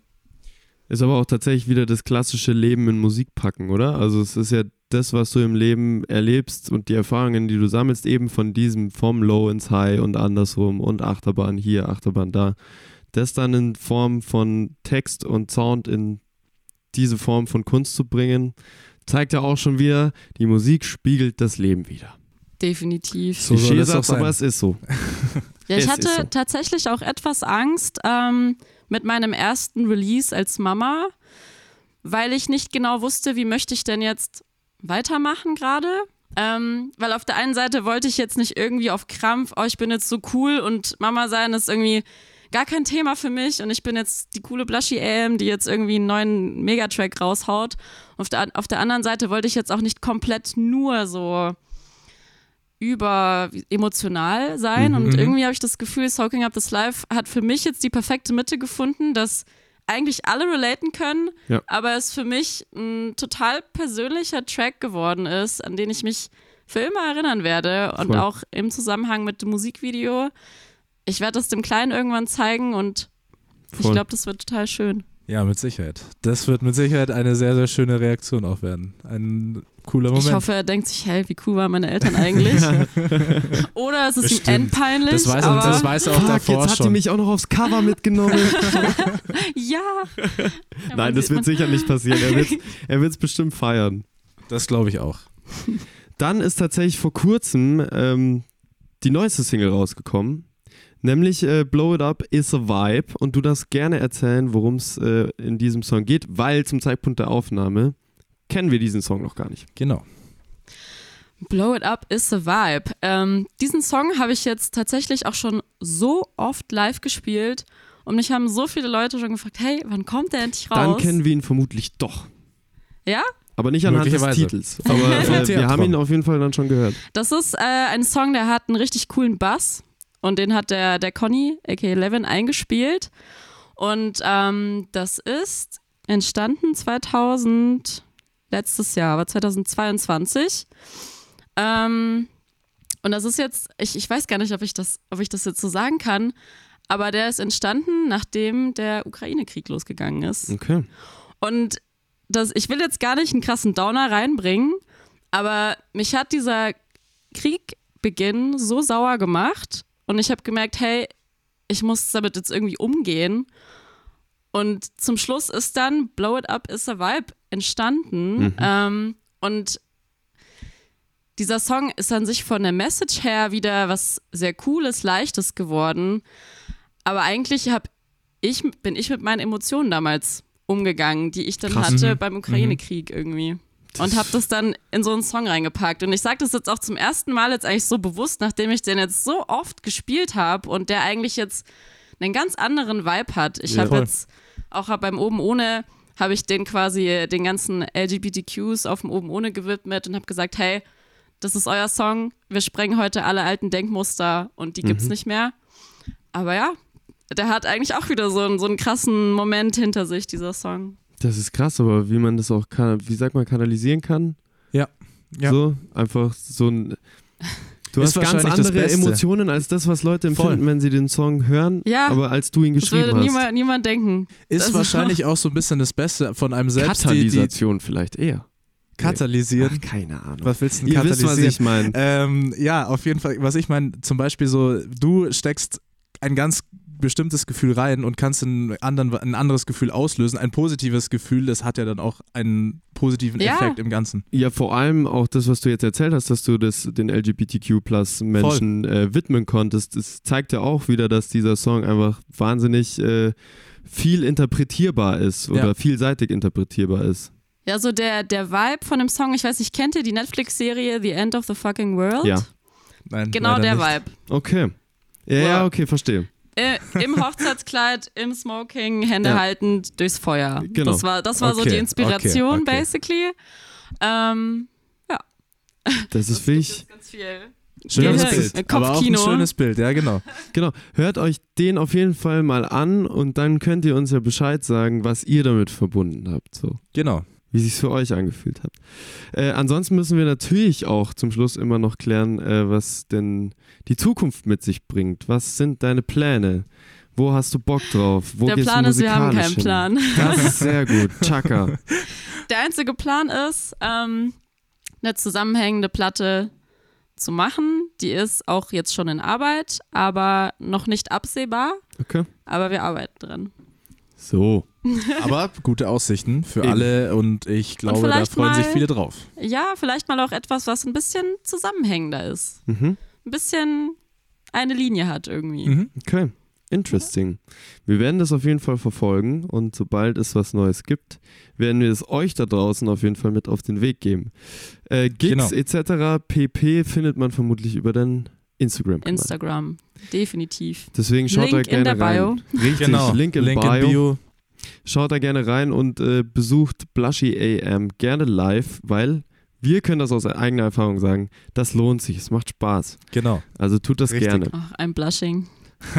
Ist aber auch tatsächlich wieder das klassische Leben in Musik packen, oder? Also es ist ja das, was du im Leben erlebst und die Erfahrungen, die du sammelst, eben von diesem vom Low ins High und andersrum und Achterbahn hier, Achterbahn da. Das dann in Form von Text und Sound in diese Form von Kunst zu bringen, zeigt ja auch schon wieder, die Musik spiegelt das Leben wieder. Definitiv. So soll es auch Klischeesatz, sein. aber es ist so. Ja, ich Es hatte so. tatsächlich auch etwas Angst ähm, mit meinem ersten Release als Mama, weil ich nicht genau wusste, wie möchte ich denn jetzt weitermachen gerade. Ähm, weil auf der einen Seite wollte ich jetzt nicht irgendwie auf Krampf, oh, ich bin jetzt so cool und Mama sein ist irgendwie gar kein Thema für mich und ich bin jetzt die coole Blushy AM, die jetzt irgendwie einen neuen Megatrack raushaut. Auf der, auf der anderen Seite wollte ich jetzt auch nicht komplett nur so über emotional sein und Mhm. irgendwie habe ich das Gefühl, Soaking Up This Life hat für mich jetzt die perfekte Mitte gefunden, dass eigentlich alle relaten können, Ja. aber es für mich ein total persönlicher Track geworden ist, an den ich mich für immer erinnern werde und Voll. auch im Zusammenhang mit dem Musikvideo. Ich werde das dem Kleinen irgendwann zeigen und ich Voll. glaube, das wird total schön. Ja, mit Sicherheit. Das wird mit Sicherheit eine sehr, sehr schöne Reaktion auch werden. Ein cooler Moment. Ich hoffe, er denkt sich, hey, wie cool waren meine Eltern eigentlich? Oder es ist ihm Bestimmt. endpeinlich. das weiß, er, aber das weiß er auch Fuck, davor jetzt hat die schon. mich auch noch aufs Cover mitgenommen. ja. Ja, Nein, das wird sicher nicht passieren. Er wird er wird's bestimmt feiern. Das glaube ich auch. Dann ist tatsächlich vor kurzem ähm, die neueste Single rausgekommen. Nämlich äh, Blow It Up is a Vibe. Und du darfst gerne erzählen, worum es äh, in diesem Song geht, weil zum Zeitpunkt der Aufnahme kennen wir diesen Song noch gar nicht. Genau. Blow It Up is a Vibe. Ähm, diesen Song habe ich jetzt tatsächlich auch schon so oft live gespielt und mich haben so viele Leute schon gefragt, hey, wann kommt der endlich raus? Dann kennen wir ihn vermutlich doch. ja? Aber nicht anhand des. Titels. Aber äh, wir haben ihn auf jeden Fall dann schon gehört. Das ist äh, ein Song, der hat einen richtig coolen Bass und den hat der, der Conny, aka Levin, eingespielt. Und ähm, das ist entstanden 2000, letztes Jahr, aber 2022. Ähm, und das ist jetzt, ich, ich weiß gar nicht, ob ich, das, ob ich das jetzt so sagen kann, aber der ist entstanden, nachdem der Ukraine-Krieg losgegangen ist. Okay. Und das, ich will jetzt gar nicht einen krassen Downer reinbringen, aber mich hat dieser Kriegbeginn so sauer gemacht und ich habe gemerkt, hey, ich muss damit jetzt irgendwie umgehen. Und zum Schluss ist dann Blow It Up is a Vibe entstanden. Mhm. Ähm, und dieser Song ist an sich von der Message her wieder was sehr Cooles, Leichtes geworden. Aber eigentlich hab ich, bin ich mit meinen Emotionen damals umgegangen, die ich dann Krass. hatte Mhm. beim Ukraine-Krieg irgendwie. Und habe das dann in so einen Song reingepackt. Und ich sage das jetzt auch zum ersten Mal jetzt eigentlich so bewusst, nachdem ich den jetzt so oft gespielt habe und der eigentlich jetzt einen ganz anderen Vibe hat. Ich Ja. habe jetzt auch beim Oben ohne habe ich den quasi den ganzen LGBTQs auf dem Oben ohne gewidmet und habe gesagt, hey, das ist euer Song, wir sprengen heute alle alten Denkmuster und die gibt's nicht mehr. Aber ja, der hat eigentlich auch wieder so einen, so einen krassen Moment hinter sich, dieser Song. Das ist krass, aber wie man das auch, kann, wie sagt man, kanalisieren kann. Ja. Ja. So, einfach so ein. Du Ist hast ganz wahrscheinlich das andere. Emotionen als das, was Leute Voll. empfinden, wenn sie den Song hören, Ja. aber als du ihn Das geschrieben würde hast. niemand, niemand denken. Ist Das- wahrscheinlich auch so ein bisschen das Beste von einem selbst, die, die Katalysation vielleicht eher. katalysieren. Ach, keine Ahnung. Was willst du denn Ihr wisst, was katalysieren? ich meine. Ähm, ja, auf jeden Fall. Was ich meine, zum Beispiel so, du steckst ein ganz bestimmtes Gefühl rein und kannst einen anderen, ein anderes Gefühl auslösen. Ein positives Gefühl, das hat ja dann auch einen positiven Ja. Effekt im Ganzen. Ja, vor allem auch das, was du jetzt erzählt hast, dass du das den LGBTQ-Plus-Menschen äh, widmen konntest, das zeigt ja auch wieder, dass dieser Song einfach wahnsinnig äh, viel interpretierbar ist oder Ja. vielseitig interpretierbar ist. Ja, so der, der Vibe von dem Song, ich weiß nicht, kennt ihr die Netflix-Serie The End of the Fucking World? Ja. Nein, Genau der nicht. Vibe. Okay. Ja, ja, Wow. okay, verstehe. Äh, Im Hochzeitskleid, im Smoking, Hände Ja. haltend durchs Feuer. Genau. Das war, das war so Okay, die Inspiration, okay, okay. basically. Ähm, Das ist viel. Schönes Gehirn- Bild. äh, Aber auch ein Kopfkino. schönes Bild, ja, genau. Genau. Hört euch den auf jeden Fall mal an und dann könnt ihr uns ja Bescheid sagen, was ihr damit verbunden habt. So. Genau. Wie sich für euch angefühlt hat. Äh, ansonsten müssen wir natürlich auch zum Schluss immer noch klären, äh, was denn die Zukunft mit sich bringt. Was sind deine Pläne? Wo hast du Bock drauf? Wo Der Plan ist, wir haben keinen hin? Plan. Das ist sehr gut. Chaka. Der einzige Plan ist, ähm, eine zusammenhängende Platte zu machen. Die ist auch jetzt schon in Arbeit, aber noch nicht absehbar. Okay. Aber wir arbeiten dran. So. Aber gute Aussichten für Eben. alle und ich glaube, da vielleicht freuen sich mal- viele drauf. Ja, vielleicht mal auch etwas, was ein bisschen zusammenhängender ist. Mhm. Ein bisschen eine Linie hat irgendwie. Mhm. Okay. Interesting. Wir werden das auf jeden Fall verfolgen und sobald es was Neues gibt, werden wir es euch da draußen auf jeden Fall mit auf den Weg geben. Äh, Gigs Genau. etc. pp findet man vermutlich über den Instagram. -Kanal. Instagram, definitiv. Deswegen schaut Link da gerne in der Bio. rein. Richtig, Genau. Link in Link Bio. in Bio. Schaut da gerne rein und äh, besucht Blushy AM gerne live, weil wir können das aus eigener Erfahrung sagen, das lohnt sich, es macht Spaß. Genau. Also tut das Richtig. gerne. Ach, ein Blushing.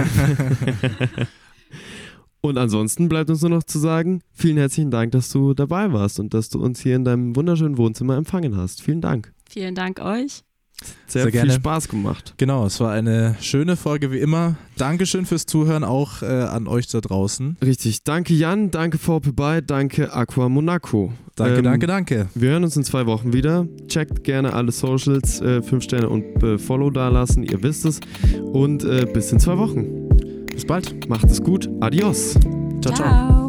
Und ansonsten bleibt uns nur noch zu sagen, vielen herzlichen Dank, dass du dabei warst und dass du uns hier in deinem wunderschönen Wohnzimmer empfangen hast. Vielen Dank. Vielen Dank euch. Sehr, Sehr viel gerne. Spaß gemacht. Genau, es war eine schöne Folge wie immer. Dankeschön fürs Zuhören, auch äh, an euch da draußen. Richtig. Danke Jan, danke VP Bay, danke Aqua Monaco. Danke, Ähm, danke, danke. Wir hören uns in zwei Wochen wieder. Checkt gerne alle Socials, äh, 5 Sterne und äh, Follow dalassen, ihr wisst es. Und äh, bis in zwei Wochen. Bis bald. Macht es gut. Adios. ciao. ciao. Ciao.